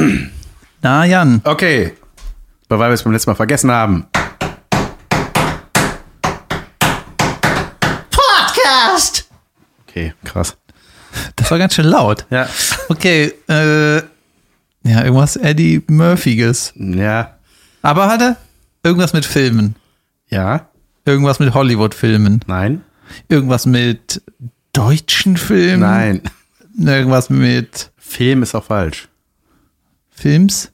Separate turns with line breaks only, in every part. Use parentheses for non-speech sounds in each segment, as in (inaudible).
(clears throat) Na, Jan.
Okay. Weil wir es beim letzten Mal vergessen haben.
Podcast!
Okay, krass.
Das war ganz schön laut.
Ja.
Okay, äh, ja, irgendwas Eddie Murphys.
Ja.
Aber hatte irgendwas mit Filmen.
Ja.
Irgendwas mit Hollywood-Filmen.
Nein.
Irgendwas mit deutschen Filmen.
Nein.
Irgendwas mit
Film ist auch falsch.
Films.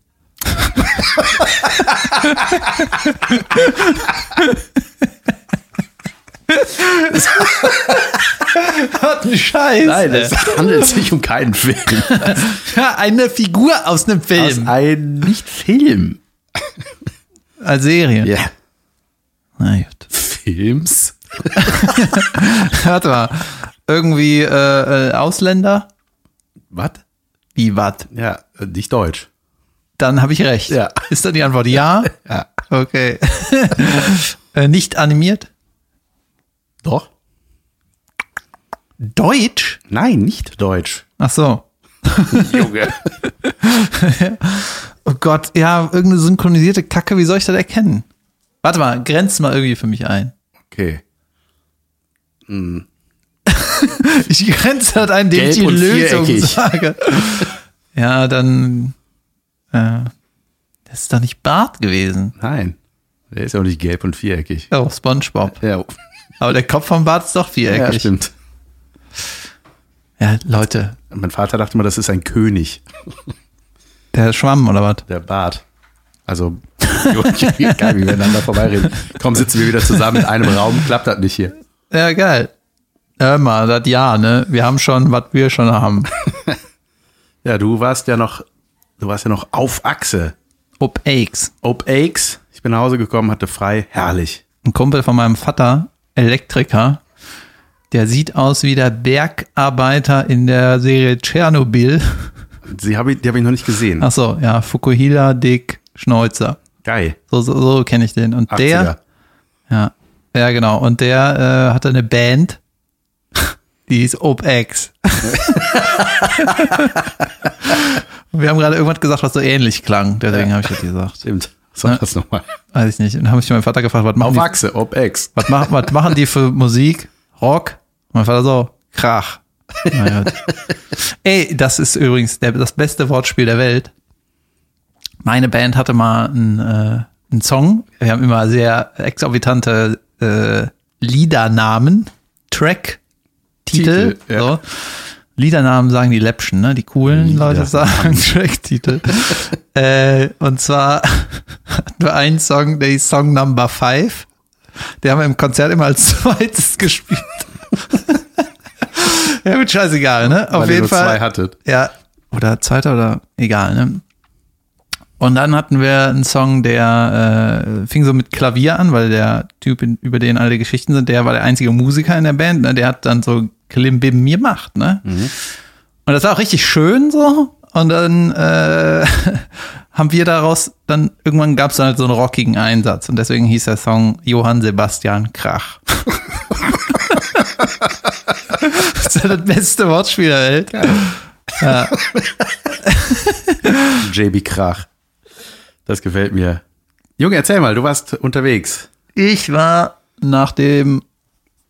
Hat ein Scheiß.
Nein, es handelt sich um keinen Film.
Ja, eine Figur aus einem
Aus
Film.
einem nicht Film.
Als Serie.
Ja.
Na gut.
Films? (laughs)
Warte mal. Irgendwie äh, äh, Ausländer?
Was?
Wie was?
Ja, nicht Deutsch.
Dann habe ich recht.
Ja.
Ist dann die Antwort ja? (laughs)
Ja.
Okay. (laughs) äh, nicht animiert?
Doch?
Deutsch?
Nein, nicht Deutsch.
Ach so. (laughs)
Junge.
Oh Gott, ja, irgendeine synchronisierte Kacke, wie soll ich das erkennen? Warte mal, grenzt mal irgendwie für mich ein.
Okay.
Ich grenze das ein, ich
Gelb
die
und
Lösung
viereckig.
sage. Ja, dann. Äh, das ist doch nicht Bart gewesen.
Nein. Der ist ja auch nicht gelb und viereckig.
Oh, Spongebob.
Ja,
Aber der Kopf vom Bart ist doch
ja
viereckig.
stimmt.
Ja, Leute,
Mein Vater dachte immer, das ist ein König,
der Schwamm oder was?
der Bart. Also, egal, (laughs) wie wir miteinander vorbeireden. Komm, sitzen wir wieder zusammen in einem Raum, klappt das nicht hier.
Ja, geil. Hör mal, das ja, ne? Wir haben schon, was wir schon haben. (laughs)
Ja, du warst ja noch, du warst ja noch auf Achse.
Ob Aches.
Ob Aches. Ich bin nach Hause gekommen, hatte frei. Herrlich.
Ein Kumpel von meinem Vater, Elektriker, der sieht aus wie der Bergarbeiter in der Serie Tschernobyl.
Sie habe ich, die habe ich noch nicht gesehen.
Ach so, ja, Fukuhila Dick Schneuzer.
Geil.
So, so, so kenne ich den. Und
80er.
der, ja, ja, genau. Und der äh, hatte eine Band, die hieß OpX. Und (laughs) wir haben gerade irgendwas gesagt, was so ähnlich klang. Deswegen habe ich das gesagt.
Stimmt. Sag das nochmal.
Weiß ich nicht. Und dann habe ich meinen Vater gefragt, was machen,
Auf
die,
Achse, Ob Aches.
was, machen, was machen die für Musik? Rock? Mein Vater so, Krach. Na gut. Ey, das ist übrigens der, das beste Wortspiel der Welt. Meine Band hatte mal einen, äh, einen Song. Wir haben immer sehr exorbitante äh, Liedernamen, Track, Titel.
Titel, ja.
so. Liedernamen sagen die Läppchen, ne? Die coolen
Liedernamen.
Leute sagen (laughs) Track-Titel. äh, und zwar (laughs) hatten wir einen Song, der hieß Song Number Five. Der haben wir im Konzert immer als (laughs) zweites gespielt. ja, gut, scheißegal, ne? Auf
Weil ihr
jeden
nur
Fall.
zwei hattet.
Ja, oder zweiter oder egal, ne? Und dann hatten wir einen Song, der äh, fing so mit Klavier an, weil der Typ, über den alle Geschichten sind, der war der einzige Musiker in der Band, ne? Der hat dann so Klimbim gemacht, ne? Und das war auch richtig schön so. Und dann äh, (laughs) haben wir daraus, dann irgendwann gab es dann halt so einen rockigen Einsatz. Und deswegen hieß der Song Johann Sebastian Krach. (laughs) das ist ja das beste Wortspiel der Welt.
JB (laughs) Krach. Das gefällt mir. Junge, erzähl mal, du warst unterwegs.
Ich war nach dem,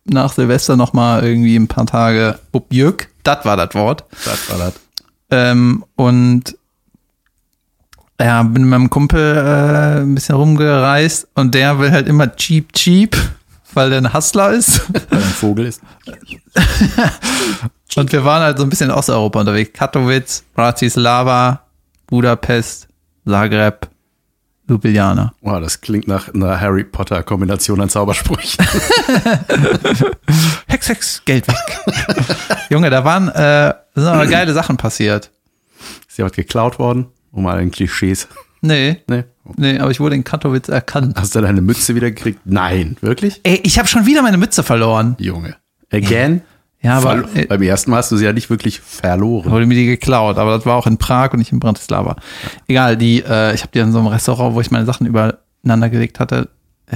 nach Silvester noch mal irgendwie ein paar Tage Bubjück. Das war das Wort.
Das war das.
Ähm, und ja, bin mit meinem Kumpel äh, ein bisschen rumgereist und der will halt immer cheap, cheap, weil der ein Hustler ist. (laughs)
Weil er ein Vogel ist. (laughs)
Und wir waren halt so ein bisschen in Osteuropa unterwegs. Katowice, Bratislava, Budapest, Zagreb, Ljubljana.
Wow, das klingt nach einer Harry Potter Kombination an Zaubersprüchen. (laughs)
Hex, Hex, Geld weg. (laughs) Junge, da waren äh, sind aber geile Sachen passiert.
Ist was geklaut worden? Um mal in Klischees.
Nee,
Nee.
nee, aber ich wurde in Katowice erkannt.
Hast du deine Mütze wieder gekriegt? Nein. Wirklich?
Ey, ich habe schon wieder meine Mütze verloren.
Junge. Again?
Ja, aber
Verlo-
äh,
Beim ersten Mal hast du sie ja nicht wirklich verloren.
wurde mir die geklaut, aber das war auch in Prag und nicht in Bratislava. Egal, die, äh, ich habe die in so einem Restaurant, wo ich meine Sachen übereinander gelegt hatte. Äh,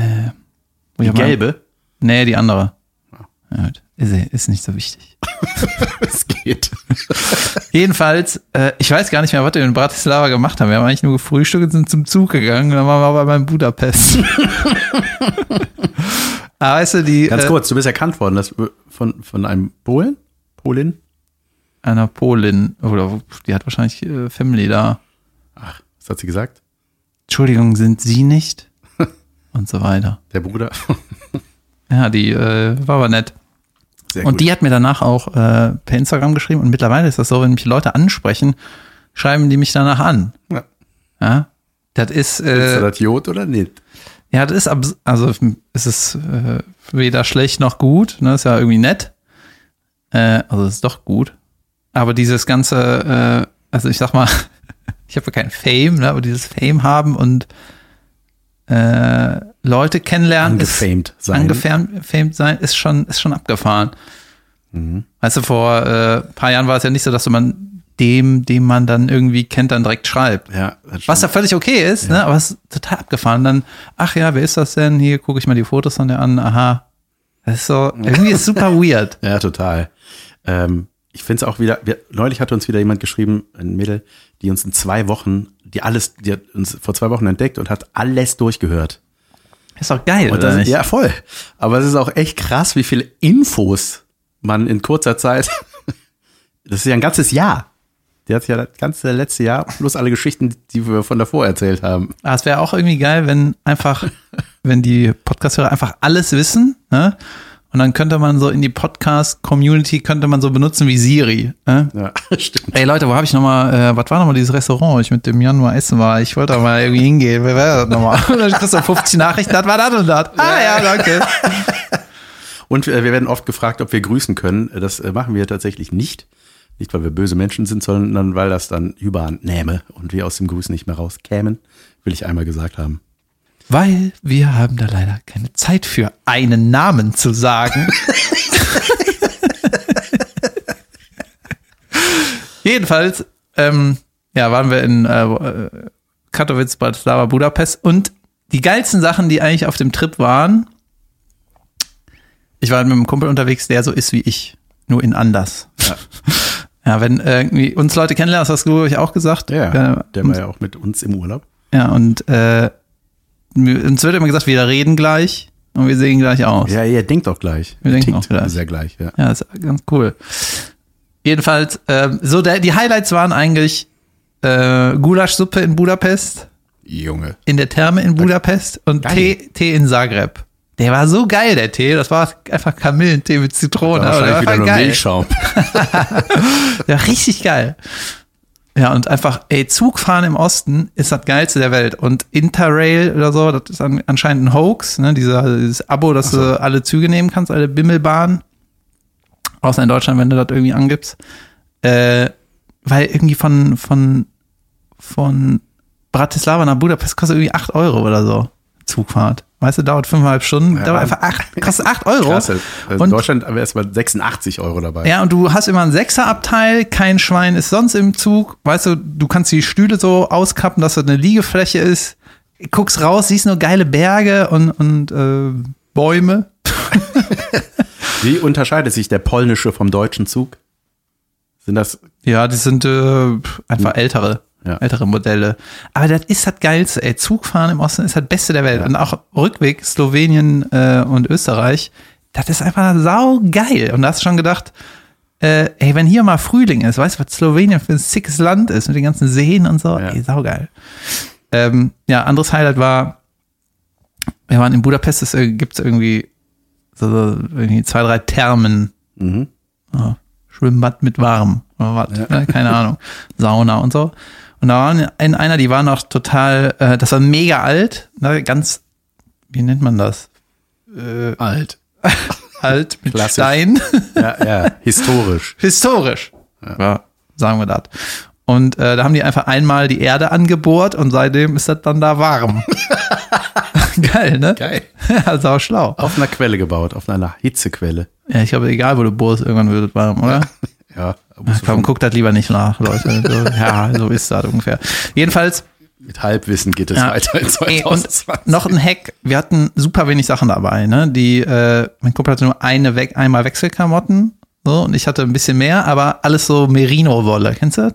wo
Die
hab mal-
gelbe?
Nee, die andere. Ja, gut. Ist, ist nicht so wichtig. (laughs)
Es geht. (laughs)
Jedenfalls, äh, ich weiß gar nicht mehr, was wir in Bratislava gemacht haben. Wir haben eigentlich nur gefrühstückt und sind zum Zug gegangen. Dann waren wir aber in Budapest. (laughs) Aber weißt du, die
Ganz
äh,
kurz, du bist erkannt worden das, von, von einem Polen? Polin?
einer Polin, oder die hat wahrscheinlich äh, Family da.
Ach, was hat sie gesagt?
Entschuldigung, sind Sie nicht? (laughs) Und so weiter.
Der Bruder? (laughs)
Ja, die äh, war aber nett.
Sehr
Und die hat mir danach auch äh, per Instagram geschrieben. Und mittlerweile ist das so, wenn mich Leute ansprechen, schreiben die mich danach an.
Ja.
Ja, das ist,
Ist er
äh,
das Jod oder nicht?
Ja, das ist, also es ist äh, weder schlecht noch gut. Ne, ist ja irgendwie nett. Äh, also es ist doch gut. Aber dieses ganze, äh, also ich sag mal, (laughs) ich habe ja kein Fame, ne, aber dieses Fame haben und äh, Leute kennenlernen ist
Angefamed sein.
angefamed sein ist schon, ist schon abgefahren.
Mhm.
Weißt du, vor äh, ein paar Jahren war es ja nicht so, dass man dem, dem man dann irgendwie kennt, dann direkt schreibt.
Ja,
Was ja völlig okay ist, ne? aber es ist total abgefahren. Dann, ach ja, wer ist das denn? Hier gucke ich mal die Fotos von der an. Aha. Das ist so, (laughs) irgendwie ist super weird.
Ja, total. Ähm, ich finde es auch wieder, wir, neulich hat uns wieder jemand geschrieben, ein Mädel, die uns in zwei Wochen, die alles, die hat uns vor zwei Wochen entdeckt und hat alles durchgehört.
Ist doch geil, oder nicht?
ja, voll. Aber es ist auch echt krass, wie viele Infos man in kurzer Zeit, (laughs) das ist ja ein ganzes Jahr. Die hat ja das ganze letzte Jahr plus alle Geschichten, die wir von davor erzählt haben.
Ah, es wäre auch irgendwie geil, wenn einfach, (laughs) wenn die Podcast-Hörer einfach alles wissen, ne? Und dann könnte man so in die Podcast-Community könnte man so benutzen wie Siri. Ne?
Ja, (laughs) stimmt.
Ey Leute, wo habe ich nochmal, äh, was war nochmal dieses Restaurant, wo ich mit dem Januar essen war? Ich wollte da mal irgendwie hingehen. Wer war das nochmal? Und (laughs) dann kriegst du 50 Nachrichten, das war das und das. Ah ja, danke.
Und äh, wir werden oft gefragt, ob wir grüßen können. Das äh, machen wir tatsächlich nicht. Nicht, weil wir böse Menschen sind, sondern weil das dann überhand nähme und wir aus dem Grüßen nicht mehr rauskämen. Will ich einmal gesagt haben.
Weil wir haben da leider keine Zeit für einen Namen zu sagen. (laughs) Jedenfalls, ähm, ja, waren wir in äh, Katowice, Bratislava, Budapest und die geilsten Sachen, die eigentlich auf dem Trip waren, ich war mit einem Kumpel unterwegs, der so ist wie ich, nur in anders.
Ja. (laughs)
Ja, wenn äh, irgendwie uns Leute kennenlernen, das hast du, glaube ich, auch gesagt.
Ja,
Äh,
der war ja auch mit uns im Urlaub.
ja, und äh, uns wird immer gesagt, wir reden gleich und wir sehen gleich aus.
Ja, ihr denkt doch gleich.
Wir denken
denkt
auch gleich.
sehr gleich, ja.
Ja, ist ganz cool. Jedenfalls, ähm, so der, die Highlights waren eigentlich äh, Gulaschsuppe in Budapest,
Junge.
in der Therme in Budapest und
Geil.
Tee, Tee in Zagreb. Der war so geil, der Tee. Das war einfach Kamillentee mit Zitrone.
Da wahrscheinlich
war
wieder nur
geil.
Milchschaum. (laughs)
Ja, richtig geil. Ja, und einfach, ey, Zugfahren im Osten ist das geilste der Welt. Und Interrail oder so, das ist an, anscheinend ein Hoax, ne? Dieser, dieses Abo, dass du alle Züge nehmen kannst, alle Bimmelbahnen. Außer in Deutschland, wenn du das irgendwie angibst. Äh, weil irgendwie von, von, von Bratislava nach Budapest kostet irgendwie 8 Euro oder so. Zugfahrt. Weißt du, dauert fünfeinhalb Stunden,
Ja.
dauert einfach acht, kostet 8 Euro.
Krass. Also in Deutschland aber erst mal 86 Euro dabei.
Ja, und du hast immer ein Sechserabteil, kein Schwein ist sonst im Zug. Weißt du, du kannst die Stühle so auskappen, dass das eine Liegefläche ist. Guckst raus, siehst nur geile Berge und, und äh, Bäume. (laughs)
Wie unterscheidet sich der polnische vom deutschen Zug? Sind das
Ja, die sind äh, einfach ältere,
Ja.
ältere Modelle. Aber das ist das Geilste, ey. Zugfahren im Osten ist das Beste der Welt. Und auch Rückweg, Slowenien äh, und Österreich, das ist einfach sau geil. Und da hast du schon gedacht, äh, ey, wenn hier mal Frühling ist, weißt du, was Slowenien für ein sickes Land ist mit den ganzen Seen und so,
Ja.
ey, saugeil. Ähm, ja, anderes Highlight war, wir waren in Budapest, es äh, gibt's irgendwie so, so irgendwie zwei, drei Thermen.
Mhm.
Ja, Schwimmbad mit warm oder was,
Ja.
ne? keine Ahnung, Sauna und so. Und da waren in einer, die war noch total, äh, das war mega alt, ne? ganz, wie nennt man das? Äh,
alt? (laughs)
alt mit
Klassisch.
Stein.
Ja, ja, historisch. (laughs)
Historisch. Ja. sagen wir das. Und äh, da haben die einfach einmal die Erde angebohrt und seitdem ist das dann da warm. (laughs) Geil, ne?
Geil.
Ja, sau schlau.
Auf einer Quelle gebaut, auf einer Hitzequelle.
Ja, ich glaube, egal wo du bohrst, irgendwann wird es warm, oder?
Ja,
komm, guck das lieber nicht nach, Leute. (laughs) So, ja, so ist das ungefähr.
Jedenfalls,
Mit Halbwissen geht es
Ja.
weiter in
Ey, und
2020.
noch ein Hack. Wir hatten super wenig Sachen dabei, ne? Die, äh, mein Kumpel hatte nur eine We einmal Wechselklamotten. So, und ich hatte ein bisschen mehr, aber alles so Merino-Wolle. Kennst du das?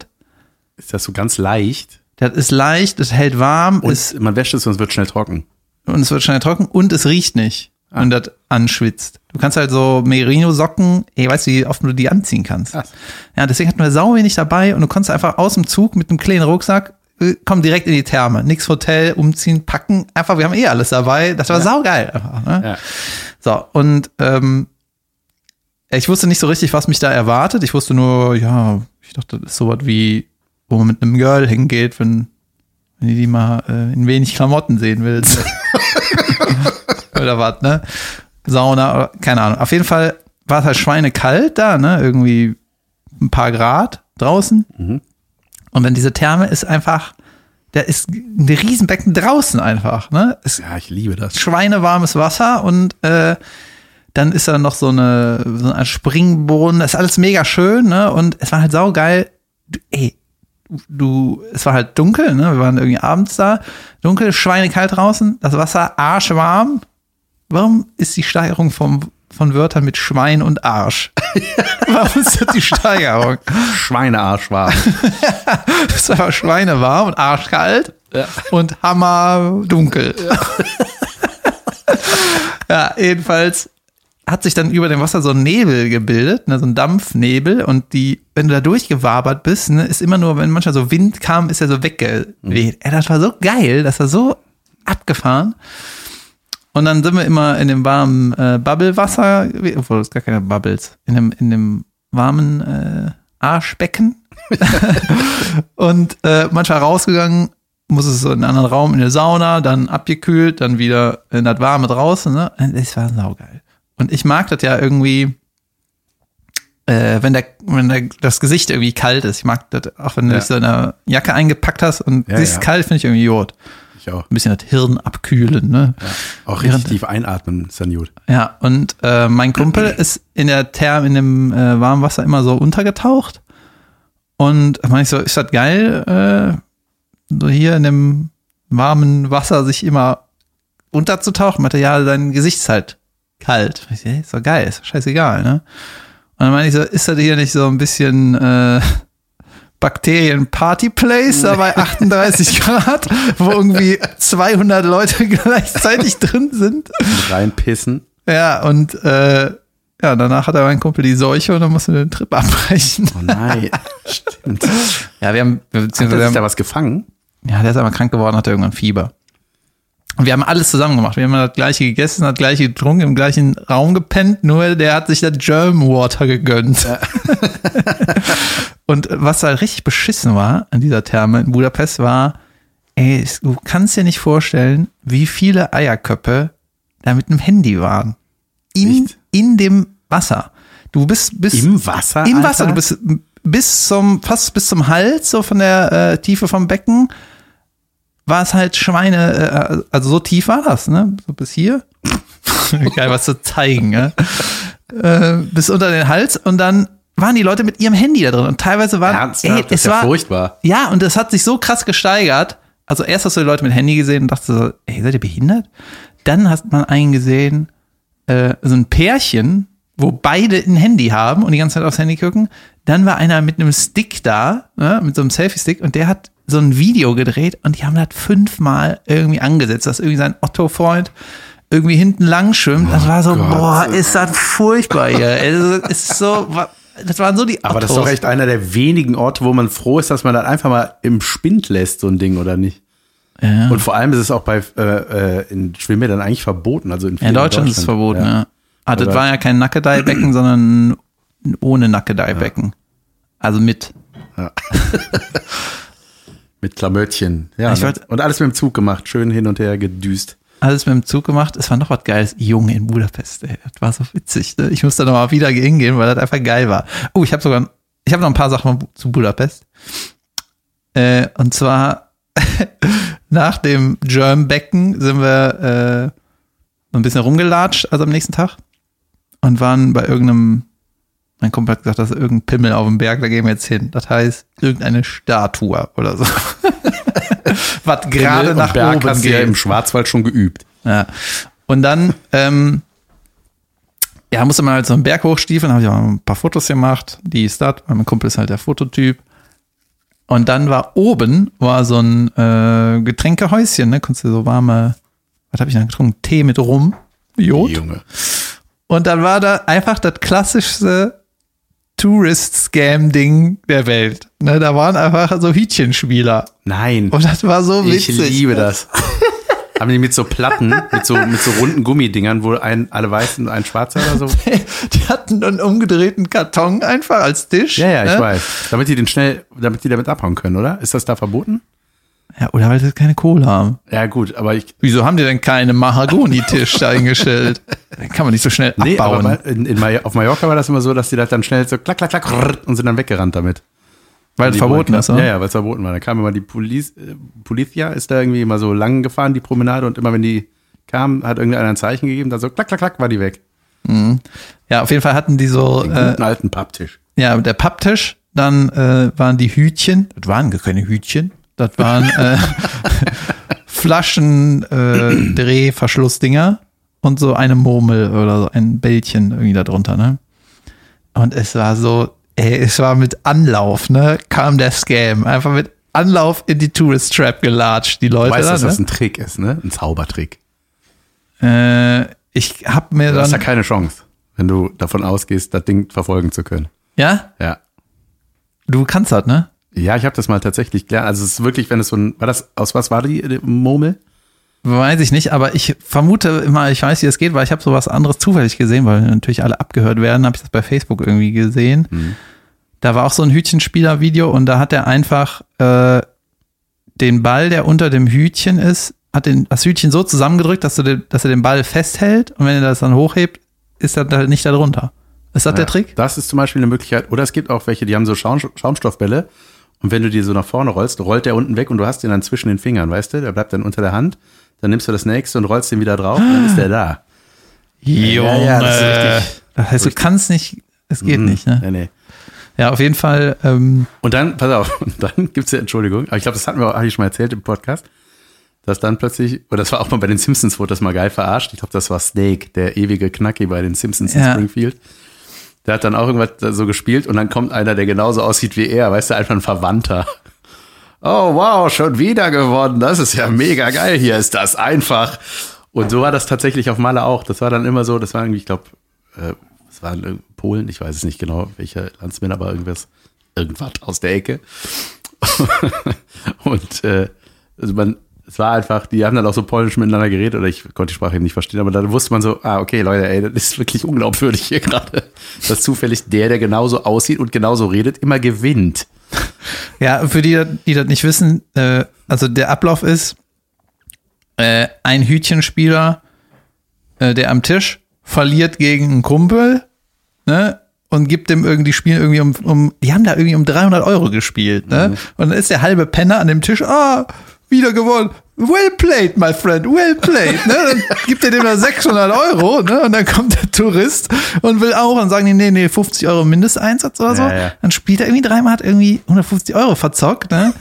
ist das so ganz leicht.
Das ist leicht, es hält warm,
Und
ist,
man wäscht es und es wird schnell trocken.
und es wird schnell trocken und es riecht nicht,
Ah.
wenn das anschwitzt. Du kannst halt so Merino-Socken, ey, weißt du, wie oft du die anziehen kannst.
Krass.
Ja, deswegen hatten wir sau wenig dabei und du konntest einfach aus dem Zug mit einem kleinen Rucksack, äh, komm direkt in die Therme. Nix Hotel, umziehen, packen. Einfach, wir haben eh alles dabei. Das war saugeil. Einfach, ne?
Ja.
So, und ähm, ich wusste nicht so richtig, was mich da erwartet. Ich wusste nur, ja, ich dachte, das ist sowas wie, wo man mit einem Girl hingeht, wenn, wenn du die mal äh, in wenig Klamotten sehen willst. (laughs) (laughs) oder was, ne? Sauna, keine Ahnung. Auf jeden Fall war es halt schweinekalt da, ne? Irgendwie ein paar Grad draußen.
Mhm.
Und dann diese Therme ist einfach, da ist ein Riesenbecken draußen einfach, ne? Es
ja, ich liebe das.
schweinewarmes Wasser und äh, dann ist da noch so eine, so Art Springbrunnen. Das ist alles mega schön, ne? Und es war halt saugeil. Du, ey, du, es war halt dunkel, ne? Wir waren irgendwie abends da. Dunkel, schweinekalt draußen, das Wasser arschwarm. Warum ist die Steigerung vom, von Wörtern mit Schwein und Arsch? (laughs) Warum ist das die Steigerung?
Schweinearsch war. (laughs)
Es war schweinewarm und arschkalt
Ja.
und hammer dunkel. (laughs) Ja. jedenfalls hat sich dann über dem Wasser so ein Nebel gebildet, ne, so ein Dampfnebel und die, wenn du da durchgewabert bist, ne, ist immer nur, wenn manchmal so Wind kam, ist er so weggeweht. Ey, das war so geil, das war so abgefahren. Und dann sind wir immer in dem warmen äh, Bubblewasser, obwohl es gar keine Bubbles, in dem, in dem warmen äh, Arschbecken. (laughs) und äh, manchmal rausgegangen, muss es so in einen anderen Raum, in der Sauna, dann abgekühlt, dann wieder in das Warme draußen. Ne? Das war saugeil. Und ich mag das ja irgendwie, äh, wenn, der, wenn der, das Gesicht irgendwie kalt ist. Ich mag das, auch wenn du
Ja.
dich so in eine Jacke eingepackt hast und
Ja,
es ist
ja.
kalt, finde ich irgendwie gut.
Ich auch.
Ein bisschen das Hirn abkühlen, ne?
Auch
Während-
richtig tief einatmen, ist dann gut.
Ja, und äh, mein Kumpel ist in der Therm, in dem äh, warmen Wasser immer so untergetaucht. Und meine ich so, ist das geil, äh, so hier in dem warmen Wasser sich immer unterzutauchen? Meinte, ja, dein Gesicht ist halt kalt. Ich so, hey, ist doch geil, ist doch scheißegal, ne? Und dann meine ich so, ist das hier nicht so ein bisschen äh, Bakterien-Party-Place da bei 38 (laughs) Grad, wo irgendwie 200 Leute (laughs) gleichzeitig drin sind?
Mit reinpissen.
Ja, und äh, ja, danach hat er mein Kumpel die Seuche und dann musste den Trip abbrechen.
Oh nein. Stimmt. Hat (laughs)
Ja, wir haben,
er
beziehungsweise,
sich da
haben
was gefangen?
ja, der ist aber krank geworden, hatte irgendwann Fieber. Und wir haben alles zusammen gemacht. Wir haben das gleiche gegessen, das gleiche getrunken, im gleichen Raum gepennt, nur der hat sich das German Water gegönnt. (laughs) und was halt richtig beschissen war an dieser Therme in Budapest war, ey, du kannst dir nicht vorstellen, wie viele Eierköpfe da mit einem Handy waren. In,
Echt?
in dem Wasser. Du bist, bist
Im Wasser?
im
Alter?
Wasser, du bist bis zum, fast bis zum Hals, so von der äh, Tiefe vom Becken, war es halt Schweine, äh, also so tief war das, ne? So bis hier. (laughs) Geil, was zu zeigen, ne? äh, bis unter den Hals und dann waren die Leute mit ihrem Handy da drin und teilweise waren,
Ernsthaft?
ey,
das
es
ist ja
war,
furchtbar.
ja, und es hat sich so krass gesteigert. Also erst hast du die Leute mit Handy gesehen und dachte so, ey, seid ihr behindert? Dann hast man einen gesehen, äh, so ein Pärchen, wo beide ein Handy haben und die ganze Zeit aufs Handy gucken. Dann war einer mit einem Stick da, ne, mit so einem Selfie-Stick und der hat so ein Video gedreht und die haben das fünfmal irgendwie angesetzt, dass irgendwie sein Otto-Freund irgendwie hinten lang schwimmt. Das war so,
Gott.
boah, ist das furchtbar hier. Es ist so, das waren so die
Aber das ist doch echt einer der wenigen Orte, wo man froh ist, dass man das einfach mal im Spind lässt, so ein Ding, oder nicht?
Ja.
Und vor allem ist es auch bei äh, äh, in Schwimmbädern eigentlich verboten. Also in,
Ja, in Deutschland ist es verboten, ja. Ah, das war ja kein Nackedei-Becken, sondern ein ohne Nackedei-Becken. Also mit. (laughs)
Mit Klamöttchen. Ja, ne?
wollt-
und alles mit dem Zug gemacht, schön hin und her gedüst.
Alles mit dem Zug gemacht. Es war noch was Geiles. Junge in Budapest, ey. Das war so witzig. Ne? Ich musste noch mal wieder hingehen, weil das einfach geil war. Oh, ich habe sogar, ich habe noch ein paar Sachen zu Budapest. Äh, und zwar (laughs) nach dem Germ-Becken sind wir äh, so ein bisschen rumgelatscht, also am nächsten Tag. Und waren bei irgendeinem, mein Kumpel hat gesagt, das ist irgendein Pimmel auf dem Berg, da gehen wir jetzt hin. Das heißt, irgendeine Statue oder so. (laughs) was gerade nach
Berg
oben
hast du ja
geht.
im Schwarzwald schon geübt.
Ja. Und dann, ähm, ja, musste man halt so einen Berg hochstiefeln, habe ich auch ein paar Fotos gemacht, die ist das, mein Kumpel ist halt der Fototyp. Und dann war oben, war so ein äh, Getränkehäuschen, ne, konntest du so warme, was habe ich dann getrunken? Tee mit Rum, Jod.
Junge.
Und dann war da einfach das klassischste Tourist-Scam-Ding der Welt. Ne, da waren einfach so Hütchenspieler.
Nein.
Und das war so
ich
witzig.
liebe das. Haben die mit so Platten, mit so, mit so runden Gummidingern, wo ein, alle weiß und ein schwarzer oder so? (laughs)
Die hatten einen umgedrehten Karton einfach als Tisch.
Ja, ja, ich
ne?
weiß. Damit die den schnell, damit die damit abhauen können, oder? Ist das da verboten?
Ja, oder weil sie keine Kohle haben.
Ja, gut, aber ich,
Wieso haben die denn keine Mahagoni-Tisch da (laughs) eingestellt? Den kann man nicht so schnell
nee, aber
abbauen.
bei- in, in, Mallor- auf Mallorca war das immer so, dass die das dann schnell so klack, klack, klack und sind dann weggerannt damit.
weil es verboten ist, oder?
Ja, ja, weil es verboten war. Da kam immer die Police, äh, Polizia ist da irgendwie immer so lang gefahren, die Promenade, und immer wenn die kam, hat irgendeiner ein Zeichen gegeben, dann so klack, klack, klack, war die weg.
Ja, auf jeden Fall hatten die so,
Den
äh,
guten alten Papptisch.
ja, der Papptisch, dann äh, waren die Hütchen, das waren gar keine Hütchen, das waren äh, (laughs) Flaschen, äh, Drehverschlussdinger und so eine Murmel oder so ein Bällchen irgendwie da drunter, ne? Und es war so, ey, es war mit Anlauf, ne? Kam der Scam. Einfach mit Anlauf in die Tourist Trap gelatscht, die Leute.
Du weißt,
da,
dass das
ne?
ein Trick ist, ne? Ein Zaubertrick.
äh, ich hab mir
Du hast ja
dann.
keine Chance, wenn du davon ausgehst, das Ding verfolgen zu können.
Ja?
Ja.
Du kannst das, ne?
Ja, ich habe das mal tatsächlich gelernt. Also es ist wirklich, wenn es so ein, war das, aus was war die, die Murmel?
Weiß ich nicht, aber ich vermute immer, ich weiß, wie es geht, weil ich habe sowas anderes zufällig gesehen, weil natürlich alle abgehört werden, habe ich das bei Facebook irgendwie gesehen.
Mhm.
Da war auch so ein Hütchenspieler-Video und da hat er einfach äh, den Ball, der unter dem Hütchen ist, hat den, das Hütchen so zusammengedrückt, dass, du den, dass er den Ball festhält und wenn er das dann hochhebt, ist er halt nicht da drunter. Ist das der
Ja,
Trick?
Das ist zum Beispiel eine Möglichkeit. Oder es gibt auch welche, die haben so Schaum, Schaumstoffbälle. Und wenn du die so nach vorne rollst, rollt der unten weg und du hast den dann zwischen den Fingern, weißt du? Der bleibt dann unter der Hand. Dann nimmst du das nächste und rollst den wieder drauf und dann ist der da.
Junge.
ja, das ist richtig-
das heißt, du kannst nicht, es geht
Mhm.
nicht, ne?
Nee, nee.
Ja, auf jeden Fall, ähm,
Und dann, pass auf, (laughs) und dann gibt's ja, Entschuldigung, aber ich glaube, das hatten wir, habe ich schon mal erzählt im Podcast, dass dann plötzlich, oder das war auch mal bei den Simpsons, wurde das mal geil verarscht. Ich glaube, das war Snake, der ewige Knacki bei den Simpsons in
Ja.
Springfield. Der hat dann auch irgendwas so gespielt und dann kommt einer, der genauso aussieht wie er, weißt du, einfach ein Verwandter. Oh, wow, schon wieder gewonnen. Das ist ja mega geil. Hier ist das einfach. Und so war das tatsächlich auf Malle auch. Das war dann immer so, das war irgendwie, ich glaube, äh, waren Polen, ich weiß es nicht genau, welcher Landsmann, aber irgendwas, irgendwas aus der Ecke. (laughs) und äh, also man, es war einfach, die haben dann auch so polnisch miteinander geredet oder ich konnte die Sprache eben nicht verstehen, aber dann wusste man so, ah, okay, Leute, ey, das ist wirklich unglaubwürdig hier gerade, dass zufällig der, der genauso aussieht und genauso redet, immer gewinnt.
Ja, für die, die das nicht wissen, äh, also der Ablauf ist, äh, ein Hütchenspieler, äh, der am Tisch verliert gegen einen Kumpel, ne? Und gibt dem irgendwie, die spielen irgendwie um, um, die haben da irgendwie um 300 Euro gespielt, ne? Und dann ist der halbe Penner an dem Tisch, ah, wieder gewonnen. Well played, my friend, well played. Ne? Dann gibt er dem da 600 Euro, ne? Und dann kommt der Tourist und will auch und sagen die, nee, nee, 50 Euro Mindesteinsatz oder so.
Ja, ja.
Dann spielt er irgendwie dreimal, hat irgendwie 150 Euro verzockt, ne?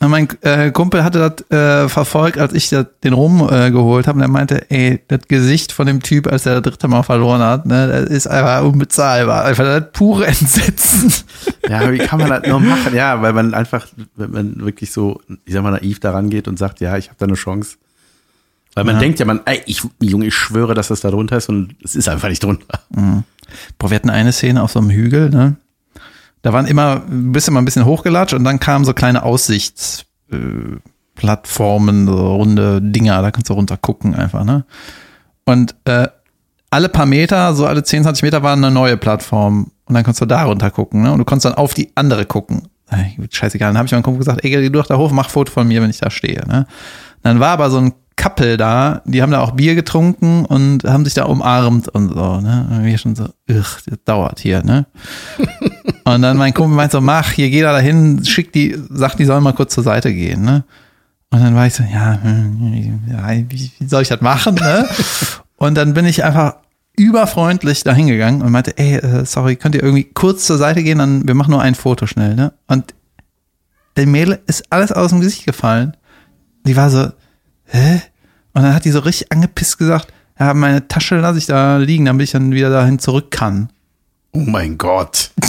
Mein äh, Kumpel hatte das äh, verfolgt, als ich dat, den Rum äh, geholt habe. Und er meinte, ey, das Gesicht von dem Typ, als er das dritte Mal verloren hat, ne, das ist einfach unbezahlbar. Einfach das pure (laughs) Entsetzen.
Ja, wie kann man das nur machen? Ja, weil man einfach, wenn man wirklich so, ich sag mal, naiv daran geht und sagt, ja, ich habe da eine Chance. Weil man
Ja.
denkt ja, man, ey, ich, Junge, ich schwöre, dass das da drunter ist und es ist einfach nicht drunter.
Boah, wir hatten eine Szene auf so einem Hügel, ne? Da waren immer, bist immer ein bisschen hochgelatscht und dann kamen so kleine Aussichtsplattformen, äh, Plattformen, so runde Dinger, da kannst du runter gucken einfach, ne? Und äh, alle paar Meter, so alle 10, 20 Meter war eine neue Plattform und dann konntest du da runter gucken, ne? Und du konntest dann auf die andere gucken. Gut, Scheißegal, dann habe ich meinem Kumpel gesagt, ey, geh du doch da hoch, mach Foto von mir, wenn ich da stehe, ne? Dann war aber so ein Couple da, die haben da auch Bier getrunken und haben sich da umarmt und so, ne? Und wir schon so, ugh, das dauert hier, ne? (laughs) und dann mein Kumpel meint so, mach, hier geh da dahin, schick die, sag, die sollen mal kurz zur Seite gehen, ne? Und dann war ich so, ja, wie, soll ich das machen, ne? (laughs) Und dann bin ich einfach überfreundlich da hingegangen und meinte, ey, äh, sorry, könnt ihr irgendwie kurz zur Seite gehen, dann wir machen nur ein Foto schnell, ne? Und dem Mädel ist alles aus dem Gesicht gefallen. Die war so, hä? Und dann hat die so richtig angepisst gesagt, ja, meine Tasche lasse ich da liegen, damit ich dann wieder dahin zurück kann.
Oh mein Gott. (laughs)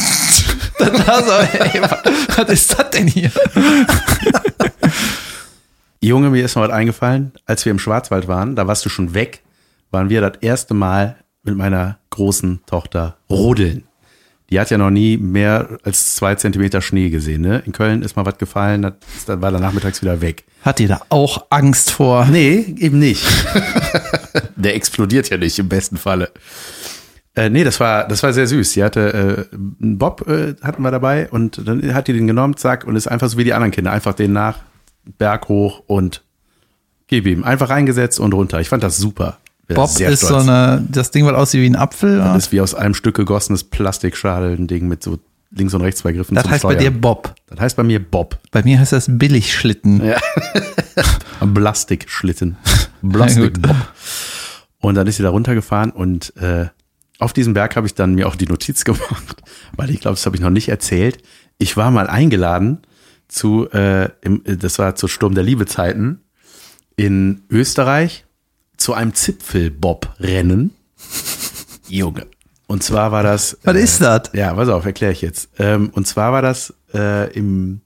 Dann war so, ey, was ist das denn hier? (laughs)
Junge, mir ist noch was eingefallen, als wir im Schwarzwald waren, da warst du schon weg, waren wir das erste Mal mit meiner großen Tochter rodeln. Die hat ja noch nie mehr als zwei Zentimeter Schnee gesehen. Ne? In Köln ist mal was gefallen, das, dann war der nachmittags wieder weg.
Hat die da auch Angst vor?
Nee, eben nicht. (laughs) Der explodiert ja nicht im besten Falle. Äh, nee, das war, das war sehr süß. Sie hatte äh, einen Bob äh, hatten wir dabei und dann hat die den genommen, zack, und ist einfach so wie die anderen Kinder, einfach den nach, Berg hoch und gib ihm. Einfach reingesetzt und runter. Ich fand das super.
Bob ist
stolz.
so eine, das Ding, was aussieht wie ein Apfel.
Das
oder?
ist wie aus einem Stück gegossenes Plastikschadel, ein Ding mit so links und rechts zwei Griffen
Das heißt bei
Steuern.
dir Bob.
Das heißt bei mir Bob.
Bei mir heißt das Billigschlitten.
Ja. (laughs) Plastikschlitten. (laughs)
Ja,
Plastik
gut.
Bob. Und dann ist sie da runtergefahren und äh, auf diesem Berg habe ich dann mir auch die Notiz (laughs) gemacht, weil ich glaube, das habe ich noch nicht erzählt. Ich war mal eingeladen zu, äh, im, das war zu Sturm der Liebezeiten in Österreich zu einem Zipfelbob-Rennen. Junge. Und zwar war das.
Was ist das?
Ja, pass auf, erkläre ich jetzt. Ähm, und zwar war das äh, im,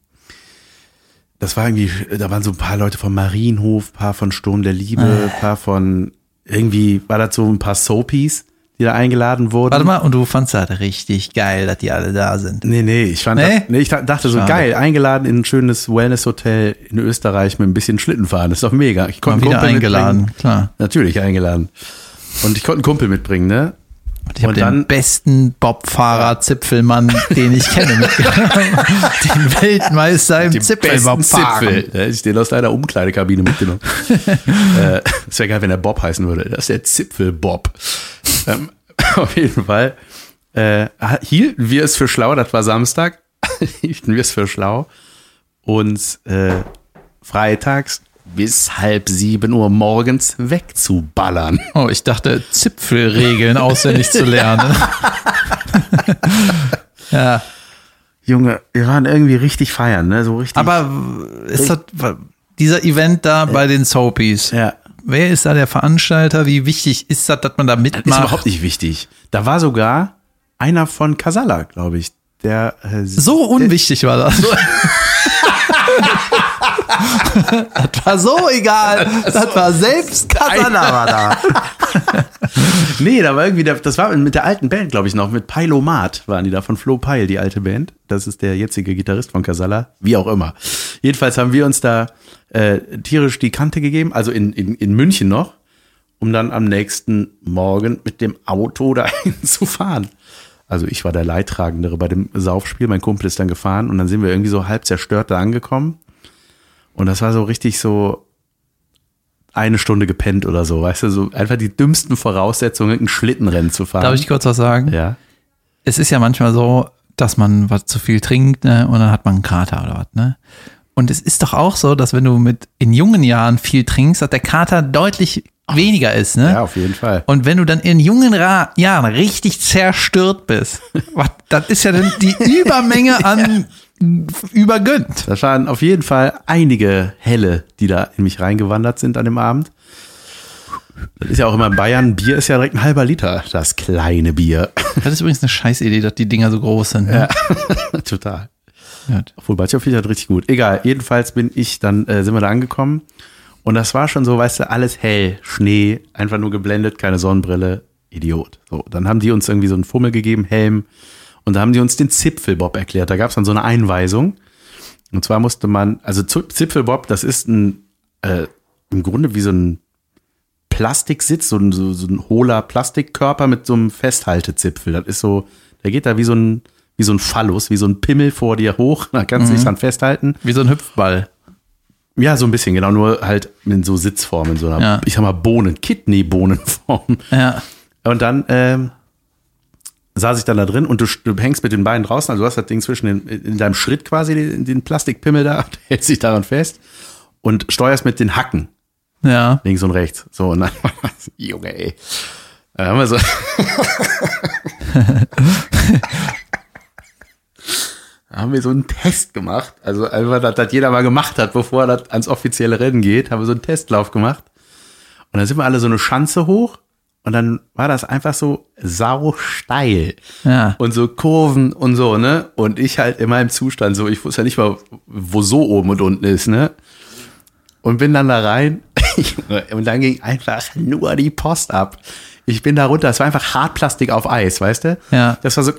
das war irgendwie, da waren so ein paar Leute vom Marienhof, paar von Sturm der Liebe, paar von, irgendwie war das so ein paar Soapies, die da eingeladen wurden.
Warte mal, und du fandst das richtig geil, dass die alle da sind.
Nee, nee, ich fand,
Nee?
Das, nee, ich dachte so
Schade.
geil, eingeladen in ein schönes Wellness-Hotel in Österreich mit ein bisschen Schlitten fahren, das ist doch mega. Ich konnte einen
wieder
Kumpel
eingeladen,
mitbringen.
klar.
Natürlich eingeladen. Und ich konnte einen Kumpel mitbringen, ne?
Und ich habe den besten Bobfahrer Zipfelmann, den ich kenne, (laughs) den Weltmeister im Zipfelbobfahren.
Zipfel. Ich den aus deiner Umkleidekabine mitgenommen. (laughs) äh, das wäre geil, wenn der Bob heißen würde. Das ist der Zipfel-Bob. ähm, (laughs) auf jeden Fall äh, hielten wir es für schlau, das war Samstag, hielten wir es für schlau, uns äh, freitags bis halb sieben Uhr morgens wegzuballern. (laughs)
Oh, ich dachte, Zipfelregeln auswendig zu lernen. (laughs) ja,
Junge, wir waren irgendwie richtig feiern, ne? So richtig.
aber ist das, dieser Event da bei den Soapies,
ja.
wer ist da der Veranstalter? Wie wichtig ist das, dass man da
Das ist
mitmacht?
überhaupt nicht wichtig. Da war sogar einer von Casala, glaube ich. Der äh,
So unwichtig war das. (laughs) das war so egal. Das war selbst Kasana war da. (laughs)
Nee, da war irgendwie, der, das war mit der alten Band, glaube ich, noch. Mit Pailomat waren die da, von Flo Peil, die alte Band. Das ist der jetzige Gitarrist von Casalla, wie auch immer. Jedenfalls haben wir uns da äh, tierisch die Kante gegeben, also in, in, in München noch, um dann am nächsten Morgen mit dem Auto (laughs) dahin zu fahren. Also ich war der Leidtragendere bei dem Saufspiel, mein Kumpel ist dann gefahren und dann sind wir irgendwie so halb zerstört da angekommen. Und das war so richtig so eine Stunde gepennt oder so, weißt du, so einfach die dümmsten Voraussetzungen, ein Schlittenrennen zu fahren.
Darf ich kurz was sagen?
ja.
Es ist ja manchmal so, dass man was zu viel trinkt ne, und dann hat man einen Kater oder was. Ne? Und es ist doch auch so, dass wenn du mit in jungen Jahren viel trinkst, dass der Kater deutlich weniger ist. Ne?
Ja, auf jeden Fall.
Und wenn du dann in jungen Ra Jahren richtig zerstört bist, (laughs) was, das ist ja dann die Übermenge an übergönnt.
Da waren auf jeden Fall einige Helle, die da in mich reingewandert sind an dem Abend. Das ist ja auch immer in Bayern, Bier ist ja direkt ein halber Liter, das kleine Bier.
Das ist übrigens eine Scheißidee, dass die Dinger so groß sind. Ne? (laughs)
Total.
Ja.
Obwohl, manche finde ich das richtig gut. Egal, jedenfalls bin ich, dann äh, sind wir da angekommen. Und das war schon so, weißt du, alles hell, Schnee, einfach nur geblendet, keine Sonnenbrille, Idiot. So, dann haben die uns irgendwie so einen Fummel gegeben, Helm. Und da haben die uns den Zipfelbob erklärt. Da gab es dann so eine Einweisung. Und zwar musste man, also Zipfelbob, das ist ein, äh, im Grunde wie so ein Plastiksitz, so ein, so, so ein hohler Plastikkörper mit so einem Festhaltezipfel. Das ist so, der geht da wie so ein, wie so ein Phallus, wie so ein Pimmel vor dir hoch. Da kannst du dich dran festhalten.
Wie so ein Hüpfball.
Ja, so ein bisschen, genau, nur halt in so Sitzform, in so einer,
Ja.
ich sag mal, Bohnen, Kidney-Bohnenform.
Ja.
Und dann ähm, saß ich dann da drin und du, du hängst mit den Beinen draußen, also du hast das Ding zwischen den, in deinem Schritt quasi, den, den Plastikpimmel da, (laughs) hältst dich daran fest und steuerst mit den Hacken
Ja.
links und rechts. So, und dann, (laughs) Junge, ey. Dann haben wir so. (laughs) haben wir so einen Test gemacht. Also einfach, dass das jeder mal gemacht hat, bevor er das ans offizielle Rennen geht, haben wir so einen Testlauf gemacht. Und dann sind wir alle so eine Schanze hoch und dann war das einfach so sau steil.
Ja.
Und so Kurven und so, ne? Und ich halt in meinem Zustand so, ich wusste ja nicht mal, wo so oben und unten ist, ne? Und bin dann da rein (laughs) und dann ging einfach nur die Post ab. Ich bin da runter, es war einfach Hartplastik auf Eis, weißt du?
Ja.
Das war so,